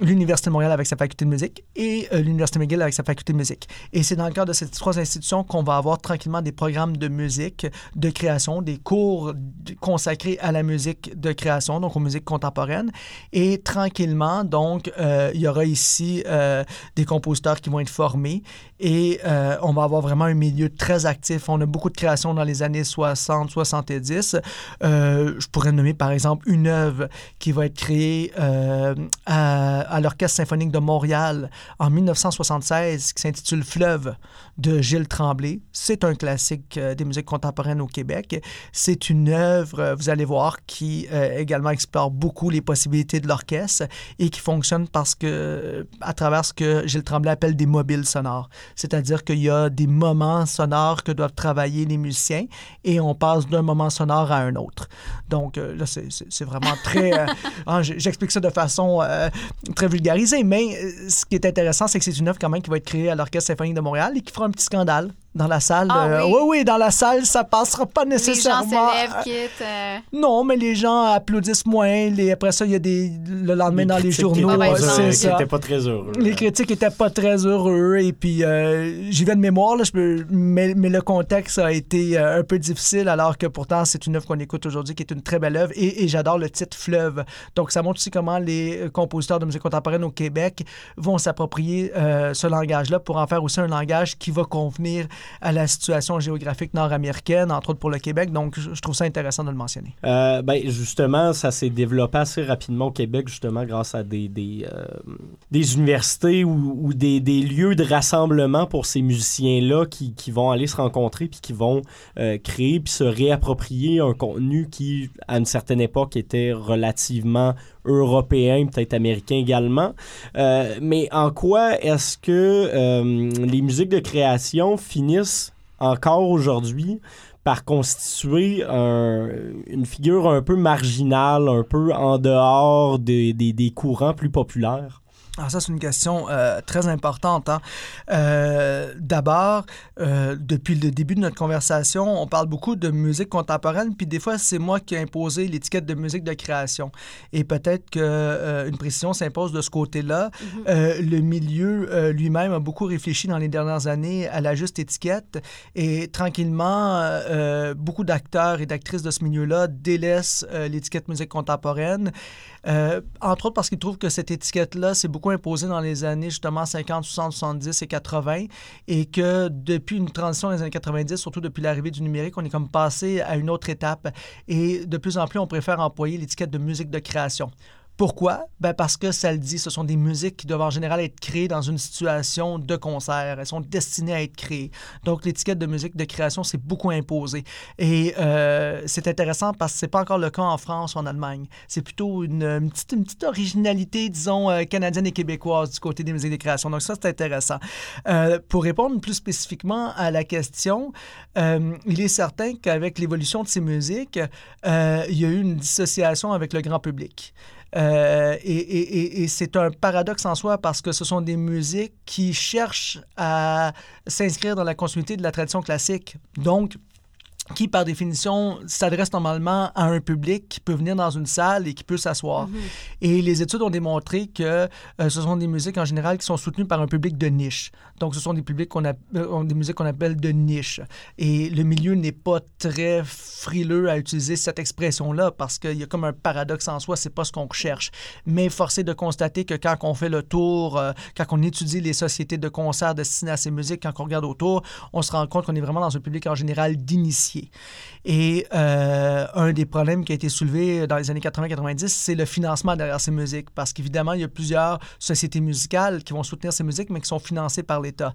l'Université de Montréal avec sa faculté de musique et l'Université McGill avec sa faculté de musique. Et c'est dans le cadre de ces trois institutions qu'on va avoir tranquillement des programmes de musique, de création, des cours consacrés à la musique de création, donc aux musiques contemporaines. Et tranquillement, donc, euh, il y aura ici euh, des compositeurs qui vont être formés et euh, on va avoir vraiment un milieu très actif. On a beaucoup de créations dans les années 60, 70. Euh, je pourrais nommer par exemple une œuvre qui va être créée à, à l'Orchestre symphonique de Montréal en 1976 qui s'intitule Fleuve de Gilles Tremblay. C'est un classique euh, des musiques contemporaines au Québec. C'est une œuvre, euh, vous allez voir, qui euh, également explore beaucoup les possibilités de l'orchestre et qui fonctionne parce que, à travers ce que Gilles Tremblay appelle des mobiles sonores. C'est-à-dire qu'il y a des moments sonores que doivent travailler les musiciens et on passe d'un moment sonore à un autre. Donc là, c'est- vraiment très... euh, [LAUGHS] j- J'explique ça de façon euh, très vulgarisée, mais ce qui est intéressant, c'est que c'est une œuvre quand même qui va être créée à l'Orchestre symphonique de Montréal et qui fera un petit scandale dans la salle. Ah euh, oui? oui, oui, dans la salle, ça passera pas Les gens nécessairement. se lèvent, quittent. euh, Non, mais les gens applaudissent moins. Les, après ça, il y a des... Le lendemain, dans les journaux, étaient Ah, ben, pas, euh, c'est euh, ça. étaient pas très heureux. Les critiques étaient pas très heureux et puis euh, j'y vais de mémoire, là, je peux- mais, mais le contexte a été euh, un peu difficile alors que pourtant c'est une œuvre qu'on écoute aujourd'hui qui est une très belle œuvre et, et j'adore le titre Fleuve. Donc ça montre aussi comment les euh, compositeurs de musique contemporaine au Québec vont s'approprier euh, ce langage-là pour en faire aussi un langage qui va convenir à la situation géographique nord-américaine, entre autres pour le Québec. Donc je, trouve ça intéressant de le mentionner. Euh, ben, justement, ça s'est développé assez rapidement au Québec, justement, grâce à des, des, euh, universités ou, ou des, des lieux de rassemblement pour ces musiciens-là qui, qui vont aller se rencontrer puis qui vont euh, créer puis se réapproprier un contenu qui, à une certaine époque, était relativement européen, peut-être américain également. Euh, mais en quoi est-ce que euh, les musiques de création finissent encore aujourd'hui par constituer une figure un peu marginale, un peu en dehors des, des courants plus populaires? Alors ça, c'est une question euh, très importante. Hein. Euh, D'abord, euh, depuis le début de notre conversation, on parle beaucoup de musique contemporaine, puis des fois, c'est moi qui ai imposé l'étiquette de musique de création. Et peut-être qu'une précision s'impose de ce côté-là. Mm-hmm. le milieu lui-même a beaucoup réfléchi dans les dernières années à la juste étiquette, et tranquillement, beaucoup d'acteurs et d'actrices de ce milieu-là délaissent l'étiquette musique contemporaine. Euh, entre autres parce qu'ils trouvent que cette étiquette-là s'est beaucoup imposée dans les années justement 50, 60, 70 et 80 et que depuis une transition dans les années 90, surtout depuis l'arrivée du numérique, on est comme passé à une autre étape et de plus en plus on préfère employer l'étiquette de musique de création. Pourquoi? Ben parce que ça le dit, ce sont des musiques qui doivent en général être créées dans une situation de concert. Elles sont destinées à être créées. Donc, l'étiquette de musique de création s'est beaucoup imposée. Et euh, c'est intéressant parce que c'est pas encore le cas en France ou en Allemagne. C'est plutôt une, petite, une, petite, originalité, disons, euh, canadienne et québécoise du côté des musiques de création. Donc, ça, c'est intéressant. Euh, pour répondre plus spécifiquement à la question, il est certain qu'avec l'évolution de ces musiques, il y a eu une dissociation avec le grand public. Euh, et, c'est un paradoxe en soi parce que ce sont des musiques qui cherchent à s'inscrire dans la continuité de la tradition classique. Donc, qui, par définition, s'adresse normalement à un public qui peut venir dans une salle et qui peut s'asseoir. Mhm. Et les études ont démontré que euh, ce sont des musiques en général qui sont soutenues par un public de niche. Donc, ce sont des publics qu'on a, euh, des musiques qu'on appelle de niche. Et le milieu n'est pas très frileux à utiliser cette expression-là parce qu'il y a comme un paradoxe en soi, c'est pas ce qu'on cherche. Mais forcé de constater que quand on fait le tour, euh, quand on étudie les sociétés de concerts destinées à ces musiques, quand on regarde autour, on se rend compte qu'on est vraiment dans un public en général d'initiés. Et euh, un des problèmes qui a été soulevé dans les années 80-90, c'est le financement derrière ces musiques. Parce qu'évidemment, il y a plusieurs sociétés musicales qui vont soutenir ces musiques, mais qui sont financées par l'État.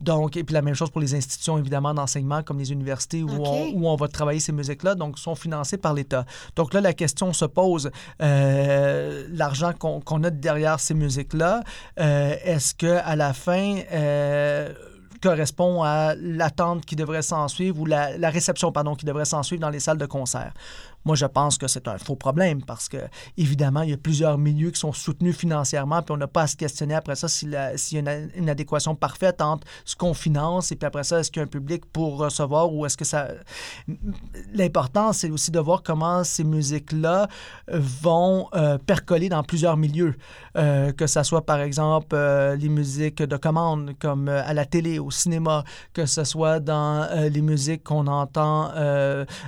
Donc, et puis la même chose pour les institutions, évidemment, d'enseignement, comme les universités où, on, où on va travailler ces musiques-là, donc sont financées par l'État. Donc là, la question se pose, euh, l'argent qu'on a derrière ces musiques-là, euh, est-ce qu'à la fin, correspond à l'attente qui devrait s'en suivre ou la, la, réception pardon, qui devrait s'en suivre dans les salles de concert? Moi, je pense que c'est un faux problème parce que, évidemment, il y a plusieurs milieux qui sont soutenus financièrement, puis on n'a pas à se questionner après ça s'il y a une, adéquation parfaite entre ce qu'on finance et puis après ça, est-ce qu'il y a un public pour recevoir ou est-ce que ça. L'important, c'est aussi de voir comment ces musiques-là vont euh, percoler dans plusieurs milieux. Euh, que ce soit, par exemple, euh, les musiques de commande, comme à la télé, au cinéma, que ce soit dans les musiques qu'on entend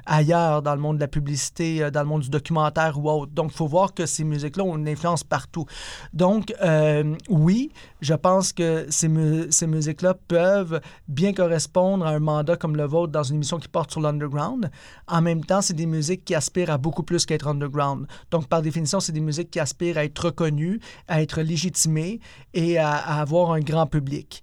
ailleurs dans le monde de la publicité euh, dans le monde du documentaire ou autre. Donc, il faut voir que ces musiques-là ont une influence partout. Donc, euh, oui, je pense que ces, ces musiques-là peuvent bien correspondre à un mandat comme le vôtre dans une émission qui porte sur l'underground. En même temps, c'est des musiques qui aspirent à beaucoup plus qu'être underground. Donc, par définition, c'est des musiques qui aspirent à être reconnues, à être légitimées et à avoir un grand public.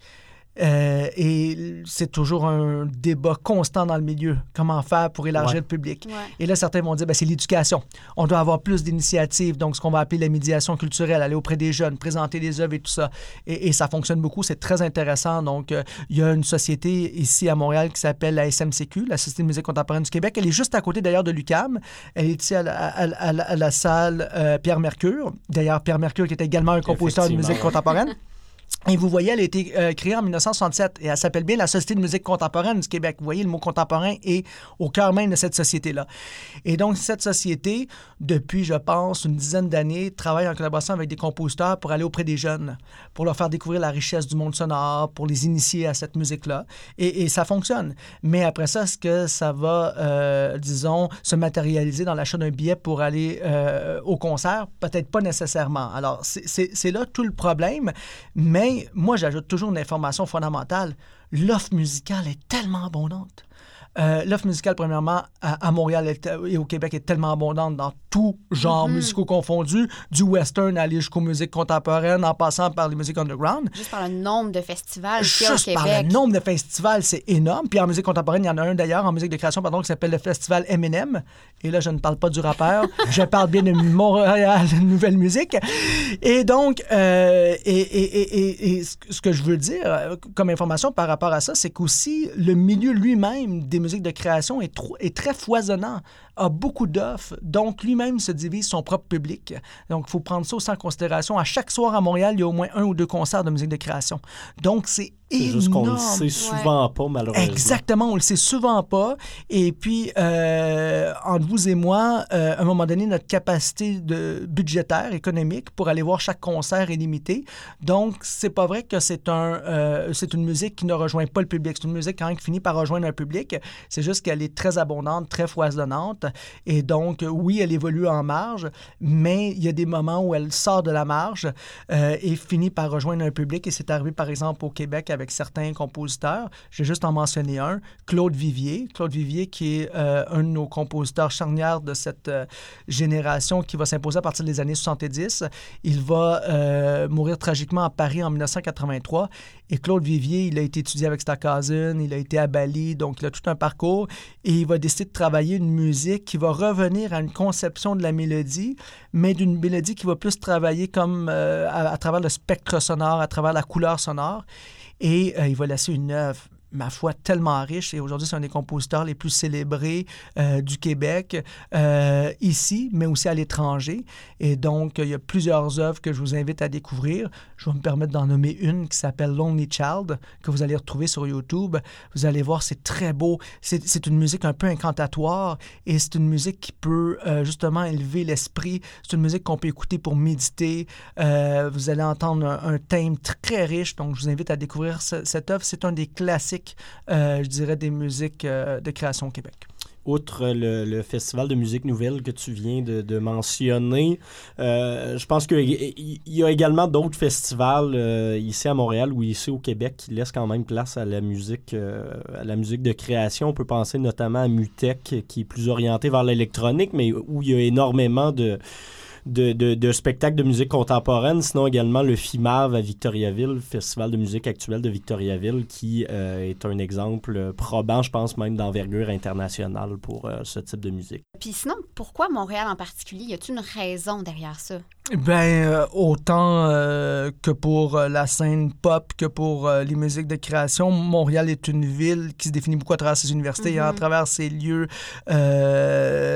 Euh, et c'est toujours un débat constant dans le milieu. Comment faire pour élargir le public? Et là, certains vont dire, ben, c'est l'éducation. On doit avoir plus d'initiatives, donc ce qu'on va appeler la médiation culturelle, aller auprès des jeunes, présenter des œuvres et tout ça. Et, ça fonctionne beaucoup, c'est très intéressant. Donc, euh, il y a une société ici à Montréal qui s'appelle la SMCQ, la Société de musique contemporaine du Québec. Elle est juste à côté d'ailleurs de l'UCAM. Elle est ici à la, salle euh, Pierre Mercure. D'ailleurs, Pierre Mercure qui était également un compositeur de musique contemporaine. [LAUGHS] Et vous voyez, elle a été euh, créée en 1967 et elle s'appelle bien la Société de musique contemporaine du Québec. Vous voyez, le mot contemporain est au cœur même de cette société-là. Et donc, cette société, depuis, je pense, une dizaine d'années, travaille en collaboration avec des compositeurs pour aller auprès des jeunes, pour leur faire découvrir la richesse du monde sonore, pour les initier à cette musique-là. Et, ça fonctionne. Mais après ça, est-ce que ça va, euh, disons, se matérialiser dans l'achat d'un billet pour aller euh, au concert? Peut-être pas nécessairement. Alors, c'est là tout le problème. Mais moi, j'ajoute toujours une information fondamentale. L'offre musicale est tellement abondante. Euh, l'offre musicale, premièrement, à, Montréal et au Québec est tellement abondante dans tout genre mm-hmm. musicaux confondus, du western à aller jusqu'aux musiques contemporaines, en passant par les musiques underground. Juste par le nombre de festivals Juste au Québec. par le nombre de festivals, c'est énorme. Puis en musique contemporaine, il y en a un d'ailleurs, en musique de création, pardon, qui s'appelle le festival M&M. Et là, je ne parle pas du rappeur, [LAUGHS] je parle bien de Montréal [LAUGHS] Nouvelle Musique. Et donc, euh, et, et, et, ce que je veux dire euh, comme information par rapport à ça, c'est qu'aussi le milieu lui-même des musique de création est, est très foisonnant, a beaucoup d'offres, donc lui-même se divise son propre public. Donc, il faut prendre ça aussi en considération. À chaque soir à Montréal, il y a au moins un ou deux concerts de musique de création. Donc, c'est c'est juste qu'on le sait souvent pas, malheureusement. Exactement, on le sait souvent pas. Et puis, euh, entre vous et moi, euh, à un moment donné, notre capacité de budgétaire, économique, pour aller voir chaque concert est limitée. Donc, c'est pas vrai que c'est un, euh, c'est une musique qui ne rejoint pas le public. C'est une musique quand même qui finit par rejoindre un public. C'est juste qu'elle est très abondante, très foisonnante. Et donc, oui, elle évolue en marge, mais il y a des moments où elle sort de la marge et finit par rejoindre un public. Et c'est arrivé, par exemple, au Québec avec certains compositeurs. Je vais juste en mentionner un, Claude Vivier. Claude Vivier qui est euh, un de nos compositeurs charnières de cette euh, génération qui va s'imposer à partir des années 70. Il va euh, mourir tragiquement à Paris en 1983. Et Claude Vivier, il a été étudié avec Stockhausen, il a été à Bali, donc il a tout un parcours. Et il va décider de travailler une musique qui va revenir à une conception de la mélodie, mais d'une mélodie qui va plus travailler comme à travers le spectre sonore, à travers la couleur sonore. Et euh, il va laisser une œuvre ma foi, tellement riche. Et aujourd'hui, c'est un des compositeurs les plus célébrés euh, du Québec, euh, ici, mais aussi à l'étranger. Et donc, il y a plusieurs œuvres que je vous invite à découvrir. Je vais me permettre d'en nommer une qui s'appelle Lonely Child, que vous allez retrouver sur YouTube. Vous allez voir, c'est très beau. C'est une musique un peu incantatoire et c'est une musique qui peut euh, justement élever l'esprit. C'est une musique qu'on peut écouter pour méditer. vous allez entendre un, thème très riche. Donc, je vous invite à découvrir cette œuvre. C'est un des classiques euh, je dirais, des musiques euh, de création au Québec. Outre le, festival de musique nouvelle que tu viens de, mentionner, euh, je pense qu'il y a également d'autres festivals ici à Montréal ou ici au Québec qui laissent quand même place à la musique, à la musique de création. On peut penser notamment à Mutech, qui est plus orienté vers l'électronique, mais où il y a énormément de de, de, de, spectacles de musique contemporaine, sinon également le FIMAV à Victoriaville, Festival de musique actuelle de Victoriaville, qui euh, est un exemple probant, je pense même d'envergure internationale pour euh, ce type de musique. Puis sinon, pourquoi Montréal en particulier? Y a-t-il une raison derrière ça? Ben, euh, autant que pour la scène pop que pour les musiques de création, Montréal est une ville qui se définit beaucoup à travers ses universités et à mm-hmm. travers ses lieux,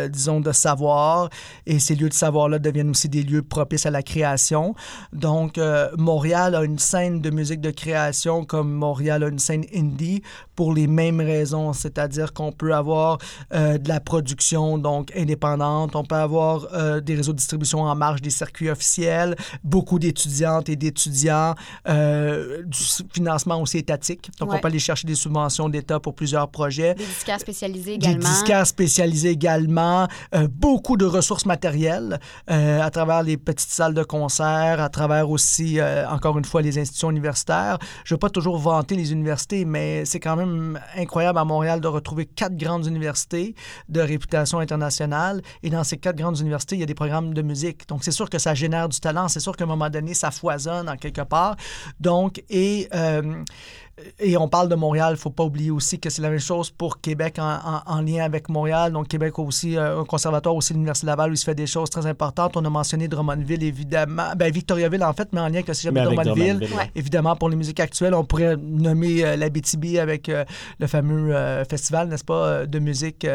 disons, de savoir. Et ces lieux de savoir-là deviennent aussi des lieux propices à la création. Donc, euh, Montréal a une scène de musique de création comme Montréal a une scène indie pour les mêmes raisons, c'est-à-dire qu'on peut avoir euh, de la production donc indépendante, on peut avoir euh, des réseaux de distribution en marge des circuits officiels, beaucoup d'étudiantes et d'étudiants, du financement aussi étatique. Donc, on peut aller chercher des subventions d'État pour plusieurs projets. Des disquaires spécialisés également. Des disquaires spécialisés également. beaucoup de ressources matérielles. Euh, à travers les petites salles de concert, à travers aussi, euh, encore une fois, les institutions universitaires. Je ne veux pas toujours vanter les universités, mais c'est quand même incroyable à Montréal de retrouver quatre grandes universités de réputation internationale. Et dans ces quatre grandes universités, il y a des programmes de musique. Donc, c'est sûr que ça génère du talent. C'est sûr qu'à un moment donné, ça foisonne en quelque part. Donc, et euh, et on parle de Montréal, il ne faut pas oublier aussi que c'est la même chose pour Québec en, lien avec Montréal. Donc, Québec a aussi euh, un conservatoire, aussi l'Université Laval, où il se fait des choses très importantes. On a mentionné Drummondville, évidemment. Ben, Victoriaville, en fait, mais en lien avec le cégep de Drummondville. Évidemment, pour les musiques actuelles, on pourrait nommer euh, la BTB avec euh, le fameux festival, n'est-ce pas, de musique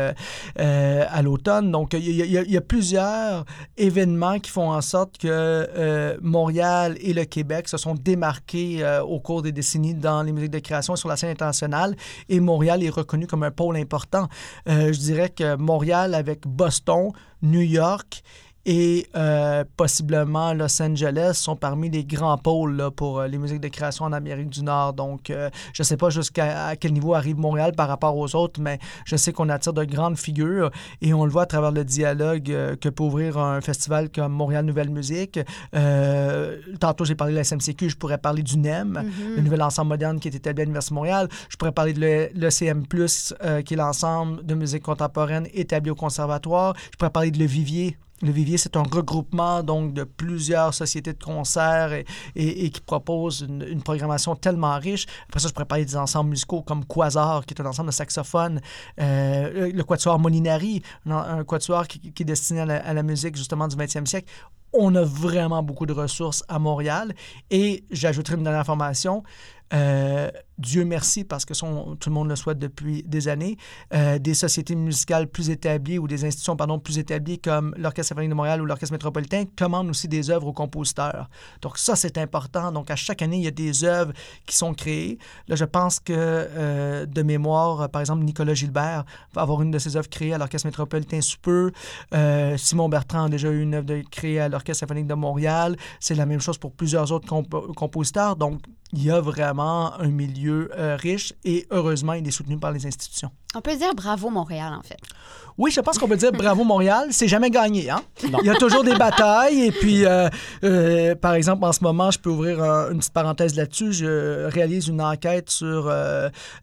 à l'automne. Donc, il y, y, a plusieurs événements qui font en sorte que Montréal et le Québec se sont démarqués au cours des décennies dans les musiques de création sur la scène internationale et Montréal est reconnu comme un pôle important. Euh, je dirais que Montréal avec Boston, New York et euh, possiblement Los Angeles sont parmi les grands pôles pour euh, les musiques de création en Amérique du Nord. Donc, euh, je ne sais pas jusqu'à quel niveau arrive Montréal par rapport aux autres, mais je sais qu'on attire de grandes figures et on le voit à travers le dialogue que peut ouvrir un festival comme Montréal Nouvelle Musique. tantôt, j'ai parlé de la SMCQ, je pourrais parler du NEM, mm-hmm. le nouvel ensemble moderne qui est établi à l'Université Montréal. Je pourrais parler de l'ECM, qui est l'ensemble de musique contemporaine établi au conservatoire. Je pourrais parler de Le Vivier le Vivier, c'est un regroupement donc de plusieurs sociétés de concerts et, qui propose une, programmation tellement riche. Après ça, je pourrais parler des ensembles musicaux comme Quasar, qui est un ensemble de saxophones, euh, le Quatuor Molinari, un, quatuor qui, est destiné à la, musique justement du 20e siècle. On a vraiment beaucoup de ressources à Montréal. Et j'ajouterai une dernière information. Euh, Dieu merci, parce que tout le monde le souhaite depuis des années, euh, des sociétés musicales plus établies ou des institutions pardon, plus établies comme l'Orchestre symphonique de Montréal ou l'Orchestre métropolitain commandent aussi des œuvres aux compositeurs. Donc ça, c'est important. Donc à chaque année, il y a des œuvres qui sont créées. Là, je pense que euh, de mémoire, par exemple, Nicolas Gilbert va avoir une de ses œuvres créées à l'Orchestre métropolitain sous peu. Simon Bertrand a déjà eu une œuvre créée à l'Orchestre symphonique de Montréal. C'est la même chose pour plusieurs autres compositeurs. Donc, il y a vraiment un milieu euh, riche et heureusement, il est soutenu par les institutions. On peut dire bravo Montréal, en fait. Oui, je pense qu'on peut dire bravo [LAUGHS] Montréal. C'est jamais gagné. Hein? Il y a toujours des [LAUGHS] batailles. Et puis, euh, euh, par exemple, en ce moment, je peux ouvrir une petite parenthèse là-dessus. Je réalise une enquête sur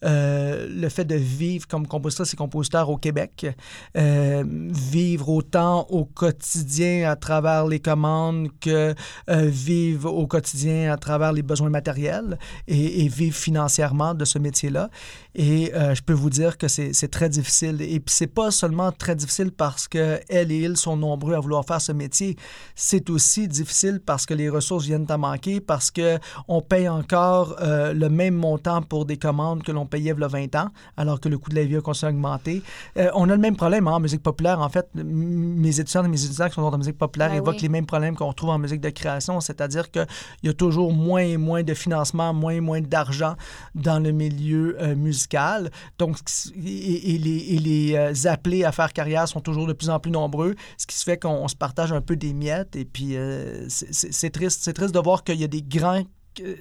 le fait de vivre comme compositeur et compositeur au Québec. vivre autant au quotidien à travers les commandes que vivre au quotidien à travers les besoins matériels et, et vivre financièrement de ce métier-là. Et je peux vous dire que c'est très difficile. Et puis, c'est pas seulement très difficile parce que elle et ils sont nombreux à vouloir faire ce métier. C'est aussi difficile parce que les ressources viennent à manquer, parce que on paye encore euh, le même montant pour des commandes que l'on payait il y a 20 ans, alors que le coût de la vie a continué à augmenter. Euh, on a le même problème hein, en musique populaire. En fait, mes étudiants et mes étudiants qui sont dans la musique populaire ben évoquent les mêmes problèmes qu'on retrouve en musique de création, c'est-à-dire qu'il y a toujours moins et moins de financement, moins et moins d'argent dans le milieu euh, musical. Donc, et, les, les euh, appelés à faire carrière sont toujours de plus en plus nombreux, ce qui se fait qu'on se partage un peu des miettes. Et puis, euh, c'est triste, c'est triste de voir qu'il y a des grands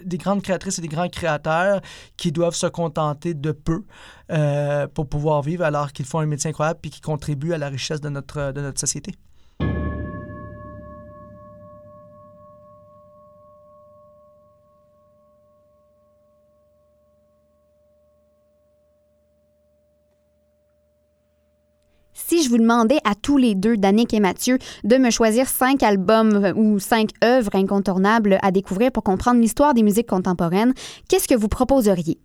des grandes créatrices et des grands créateurs qui doivent se contenter de peu euh, pour pouvoir vivre alors qu'ils font un métier incroyable et qui contribuent à la richesse de notre, de notre société. Si je vous demandais à tous les deux, Danick et Mathieu, de me choisir cinq albums ou cinq œuvres incontournables à découvrir pour comprendre l'histoire des musiques contemporaines, qu'est-ce que vous proposeriez?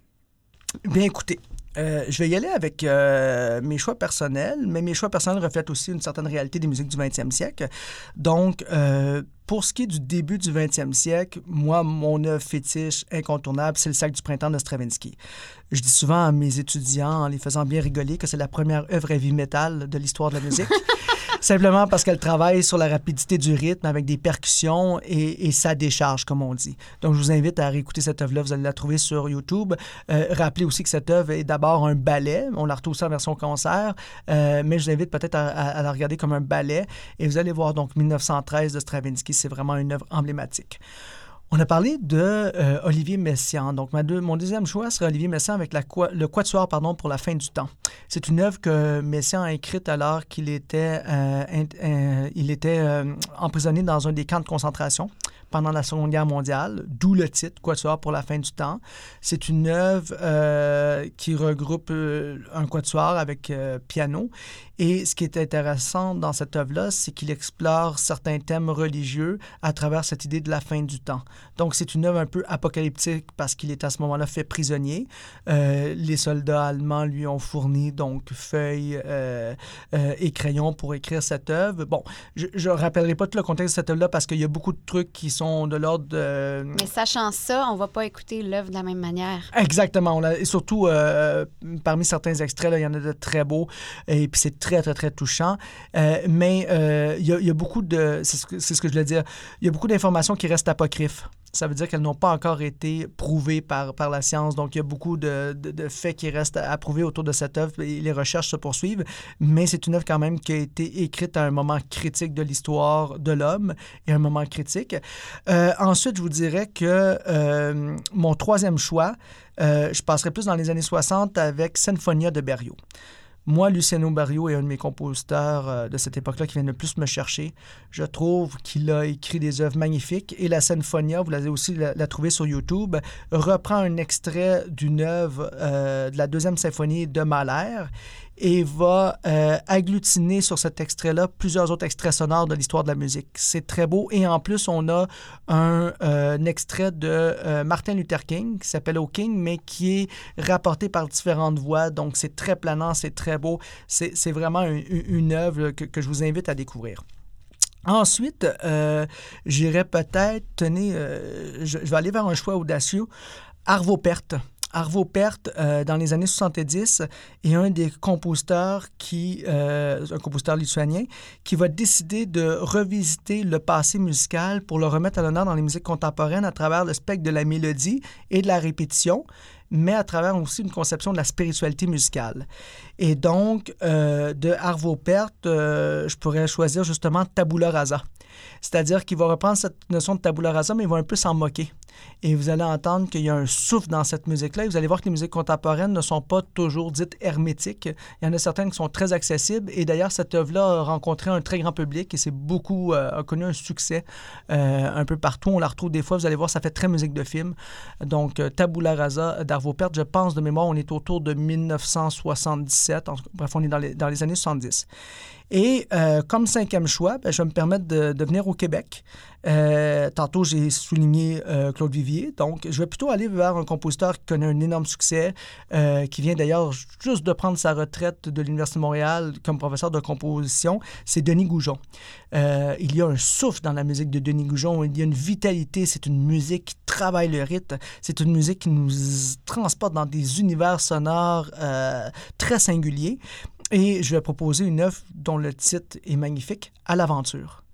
Bien, écoutez, euh, je vais y aller avec euh, mes choix personnels, mais mes choix personnels reflètent aussi une certaine réalité des musiques du 20e siècle. Donc, euh, pour ce qui est du début du 20e siècle, moi, mon œuvre fétiche incontournable, c'est le sac du printemps de Stravinsky. Je dis souvent à mes étudiants, en les faisant bien rigoler, que c'est la première œuvre heavy metal de l'histoire de la musique. [LAUGHS] Simplement parce qu'elle travaille sur la rapidité du rythme avec des percussions et, sa décharge, comme on dit. Donc, je vous invite à réécouter cette œuvre-là. Vous allez la trouver sur YouTube. Euh, rappelez aussi que cette œuvre est d'abord un ballet. On la retrouve aussi en version concert, euh, mais je vous invite peut-être à, la regarder comme un ballet. Et vous allez voir donc 1913 de Stravinsky. C'est vraiment une œuvre emblématique. On a parlé de euh, Olivier Messiaen. Donc, mon deuxième choix serait Olivier Messiaen avec le Quatuor pour la fin du temps. C'est une œuvre que Messiaen a écrite alors qu'il était, euh, il était euh, emprisonné dans un des camps de concentration pendant la Seconde Guerre mondiale, d'où le titre Quatuor pour la fin du temps. C'est une œuvre qui regroupe un quatuor avec piano. Et ce qui est intéressant dans cette œuvre-là, c'est qu'il explore certains thèmes religieux à travers cette idée de la fin du temps. Donc, c'est une œuvre un peu apocalyptique parce qu'il est à ce moment-là fait prisonnier. Euh, les soldats allemands lui ont fourni donc feuilles euh, euh, et crayons pour écrire cette œuvre. Bon, je ne rappellerai pas tout le contexte de cette œuvre-là parce qu'il y a beaucoup de trucs qui sont de l'ordre de... Mais sachant ça, on va pas écouter l'œuvre de la même manière. Exactement. et surtout, parmi certains extraits, là, il y en a de très beaux. Et puis, c'est très, très, très touchant. mais il y, a beaucoup de... C'est ce, que, je voulais dire. Il y a beaucoup d'informations qui restent apocryphes. Ça veut dire qu'elles n'ont pas encore été prouvées par, par la science. Donc, il y a beaucoup de, de, faits qui restent à prouver autour de cette œuvre les recherches se poursuivent. Mais c'est une œuvre quand même qui a été écrite à un moment critique de l'histoire de l'homme et un moment critique. Euh, ensuite, je vous dirais que euh, mon troisième choix, euh, je passerai plus dans les années 60 avec Sinfonia de Berriot. Moi, Luciano Barrio est un de mes compositeurs euh, de cette époque-là qui vient le plus me chercher. Je trouve qu'il a écrit des œuvres magnifiques et la Sinfonia, vous l'avez aussi la, trouver sur YouTube, reprend un extrait d'une œuvre euh, de la deuxième symphonie de Mahler et va euh, agglutiner sur cet extrait-là plusieurs autres extraits sonores de l'histoire de la musique. C'est très beau. Et en plus, on a un, euh, extrait de euh, Martin Luther King qui s'appelle O King, mais qui est rapporté par différentes voix. Donc, c'est très planant, c'est très beau. C'est vraiment une, œuvre que, je vous invite à découvrir. Ensuite, j'irai peut-être, tenez, je, vais aller vers un choix audacieux Arvo Pärt. Arvo Pärt, euh, dans les années 70, est un des compositeurs qui, euh, un compositeur lituanien, qui va décider de revisiter le passé musical pour le remettre à l'honneur dans les musiques contemporaines à travers le spectre de la mélodie et de la répétition, mais à travers aussi une conception de la spiritualité musicale. Et donc, euh, de Arvo Pärt, je pourrais choisir justement Tabula Rasa. C'est-à-dire qu'il va reprendre cette notion de tabula rasa, mais il va un peu s'en moquer. Et vous allez entendre qu'il y a un souffle dans cette musique-là. Et vous allez voir que les musiques contemporaines ne sont pas toujours dites hermétiques. Il y en a certaines qui sont très accessibles. Et d'ailleurs, cette œuvre-là a rencontré un très grand public et c'est beaucoup, euh, a connu un succès euh, un peu partout. On la retrouve des fois. Vous allez voir, ça fait très musique de film. Donc, euh, Tabula Rasa d'Arvo Pärt, je pense de mémoire, on est autour de 1977. bref, on est dans les, dans les années 70. Et euh, comme cinquième choix, ben, je vais me permettre de venir au Québec. Euh, tantôt, j'ai souligné euh, Claude Vivier. Donc, je vais plutôt aller vers un compositeur qui connaît un énorme succès, qui vient d'ailleurs juste de prendre sa retraite de l'Université de Montréal comme professeur de composition. C'est Denis Goujon. il y a un souffle dans la musique de Denis Goujon. Il y a une vitalité. C'est une musique qui travaille le rythme. C'est une musique qui nous transporte dans des univers sonores très singuliers. Et je vais proposer une œuvre dont le titre est magnifique, À l'aventure.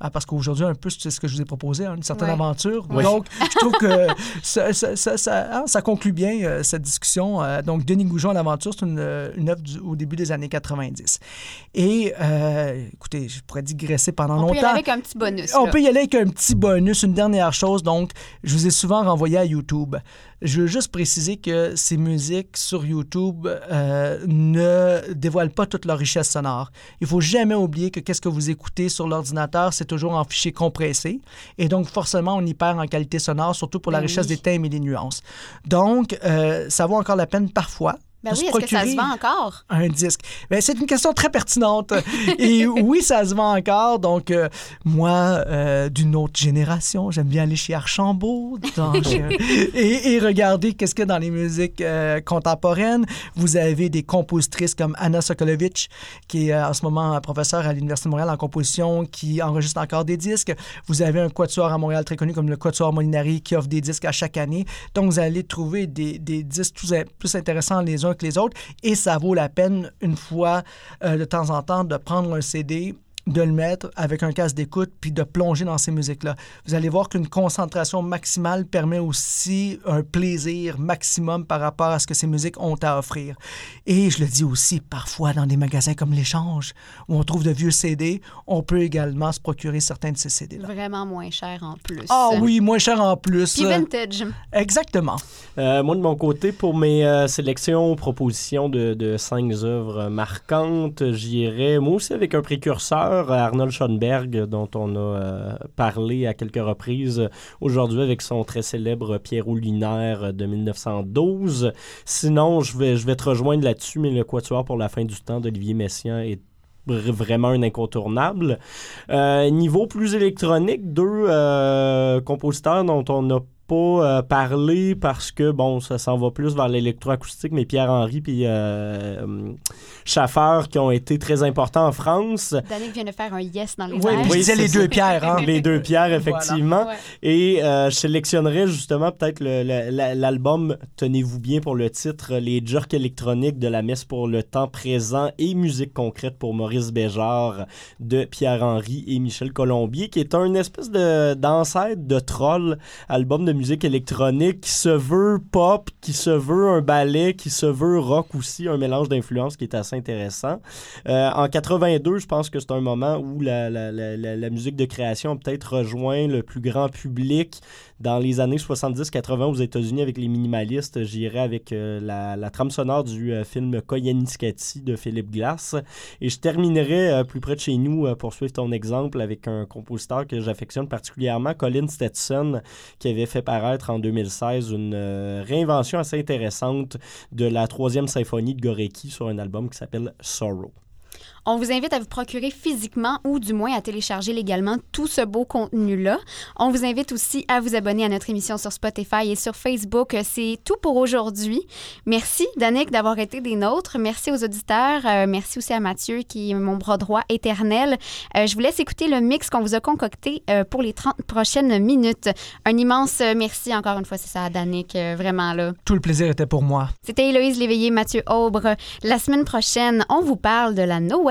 Ah, parce qu'aujourd'hui, un peu, c'est ce que je vous ai proposé, hein, une certaine aventure. Donc, je trouve que [LAUGHS] ça, ça, ça, hein, ça conclut bien euh, cette discussion. Euh, donc, Denis Goujon, L'Aventure, c'est une, une œuvre au début des années 90. Et, euh, écoutez, je pourrais digresser pendant longtemps. On peut y aller avec un petit bonus. On peut y aller avec un petit bonus. Une dernière chose, donc, je vous ai souvent renvoyé à YouTube. Je veux juste préciser que ces musiques sur YouTube euh, ne dévoilent pas toute leur richesse sonore. Il faut jamais oublier que qu'est-ce que vous écoutez sur l'ordinateur, c'est toujours en fichier compressé. Et donc, forcément, on y perd en qualité sonore, surtout pour la ben richesse des thèmes et des nuances. Donc, euh, ça vaut encore la peine parfois ben oui, est-ce que ça se vend encore? Un disque. Ben, c'est une question très pertinente. [LAUGHS] Et oui, ça se vend encore. Donc, euh, moi, euh, d'une autre génération, j'aime bien aller chez Archambault [LAUGHS] et, et, regarder qu'est-ce que dans les musiques euh, contemporaines. Vous avez des compositrices comme Anna Sokolovitch, qui est en ce moment professeure à l'Université de Montréal en composition, qui enregistre encore des disques. Vous avez un quatuor à Montréal très connu comme le Quatuor Molinari qui offre des disques à chaque année. Donc, vous allez trouver des, des disques plus intéressants les uns que les autres. Et ça vaut la peine, une fois euh, de temps en temps, de prendre un CD de le mettre avec un casque d'écoute puis de plonger dans ces musiques-là. Vous allez voir qu'une concentration maximale permet aussi un plaisir maximum par rapport à ce que ces musiques ont à offrir. Et je le dis aussi, parfois dans des magasins comme l'Échange, où on trouve de vieux CD, on peut également se procurer certains de ces CD-là. Vraiment moins cher en plus. Ah oui, moins cher en plus. Puis vintage. Exactement. Euh, moi, de mon côté, pour mes euh, sélections, propositions de, de cinq œuvres marquantes, j'irai moi aussi avec un précurseur Arnold Schoenberg, dont on a euh, parlé à quelques reprises aujourd'hui avec son très célèbre Pierrot lunaire de 1912. Sinon, je vais, te rejoindre là-dessus, mais le Quatuor pour la fin du temps d'Olivier Messiaen est vraiment un incontournable. Euh, niveau plus électronique, deux euh, compositeurs dont on a pas euh, parler parce que, bon, ça s'en va plus vers l'électroacoustique, mais Pierre-Henri puis euh, Schaffer qui ont été très importants en France. Daniel vient de faire un yes dans les Oui, airs. oui les deux pierres. Hein? les deux pierres, effectivement. Et euh, je sélectionnerai justement peut-être l'album, tenez-vous bien pour le titre, Les jerks électroniques de la messe pour le temps présent et musique concrète pour Maurice Béjart de Pierre-Henri et Michel Colombier, qui est un espèce de d'ancêtre de troll, album de musique électronique qui se veut pop, qui se veut un ballet, qui se veut rock aussi, un mélange d'influences qui est assez intéressant. Euh, en 82, je pense que c'est un moment où la, la, musique de création peut-être rejoint le plus grand public dans les années 70-80 aux États-Unis avec les minimalistes. J'irai avec euh, la, trame sonore du euh, film Koyaanisqatsi de Philippe Glass. Et je terminerai plus près de chez nous, pour suivre ton exemple, avec un compositeur que j'affectionne particulièrement, Colin Stetson, qui avait fait paraître en 2016 une euh, réinvention assez intéressante de la troisième symphonie de Gorecki sur un album qui s'appelle Sorrow. On vous invite à vous procurer physiquement ou du moins à télécharger légalement tout ce beau contenu-là. On vous invite aussi à vous abonner à notre émission sur Spotify et sur Facebook. C'est tout pour aujourd'hui. Merci, Danick, d'avoir été des nôtres. Merci aux auditeurs. Euh, merci aussi à Mathieu, qui est mon bras droit éternel. Euh, je vous laisse écouter le mix qu'on vous a concocté euh, pour les 30 prochaines minutes. Un immense merci encore une fois, c'est ça, Danick, vraiment là. Tout le plaisir était pour moi. C'était Héloïse Léveillé, Mathieu Aubre. La semaine prochaine, on vous parle de la No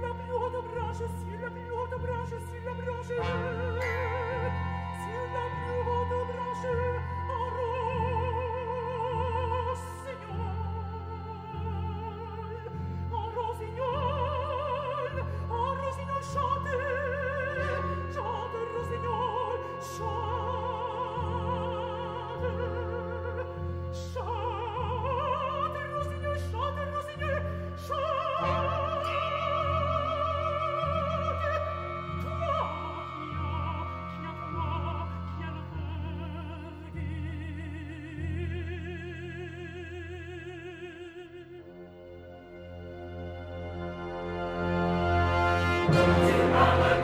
la più da brace, sì, la più da brace, sì, la brace. Hallelujah.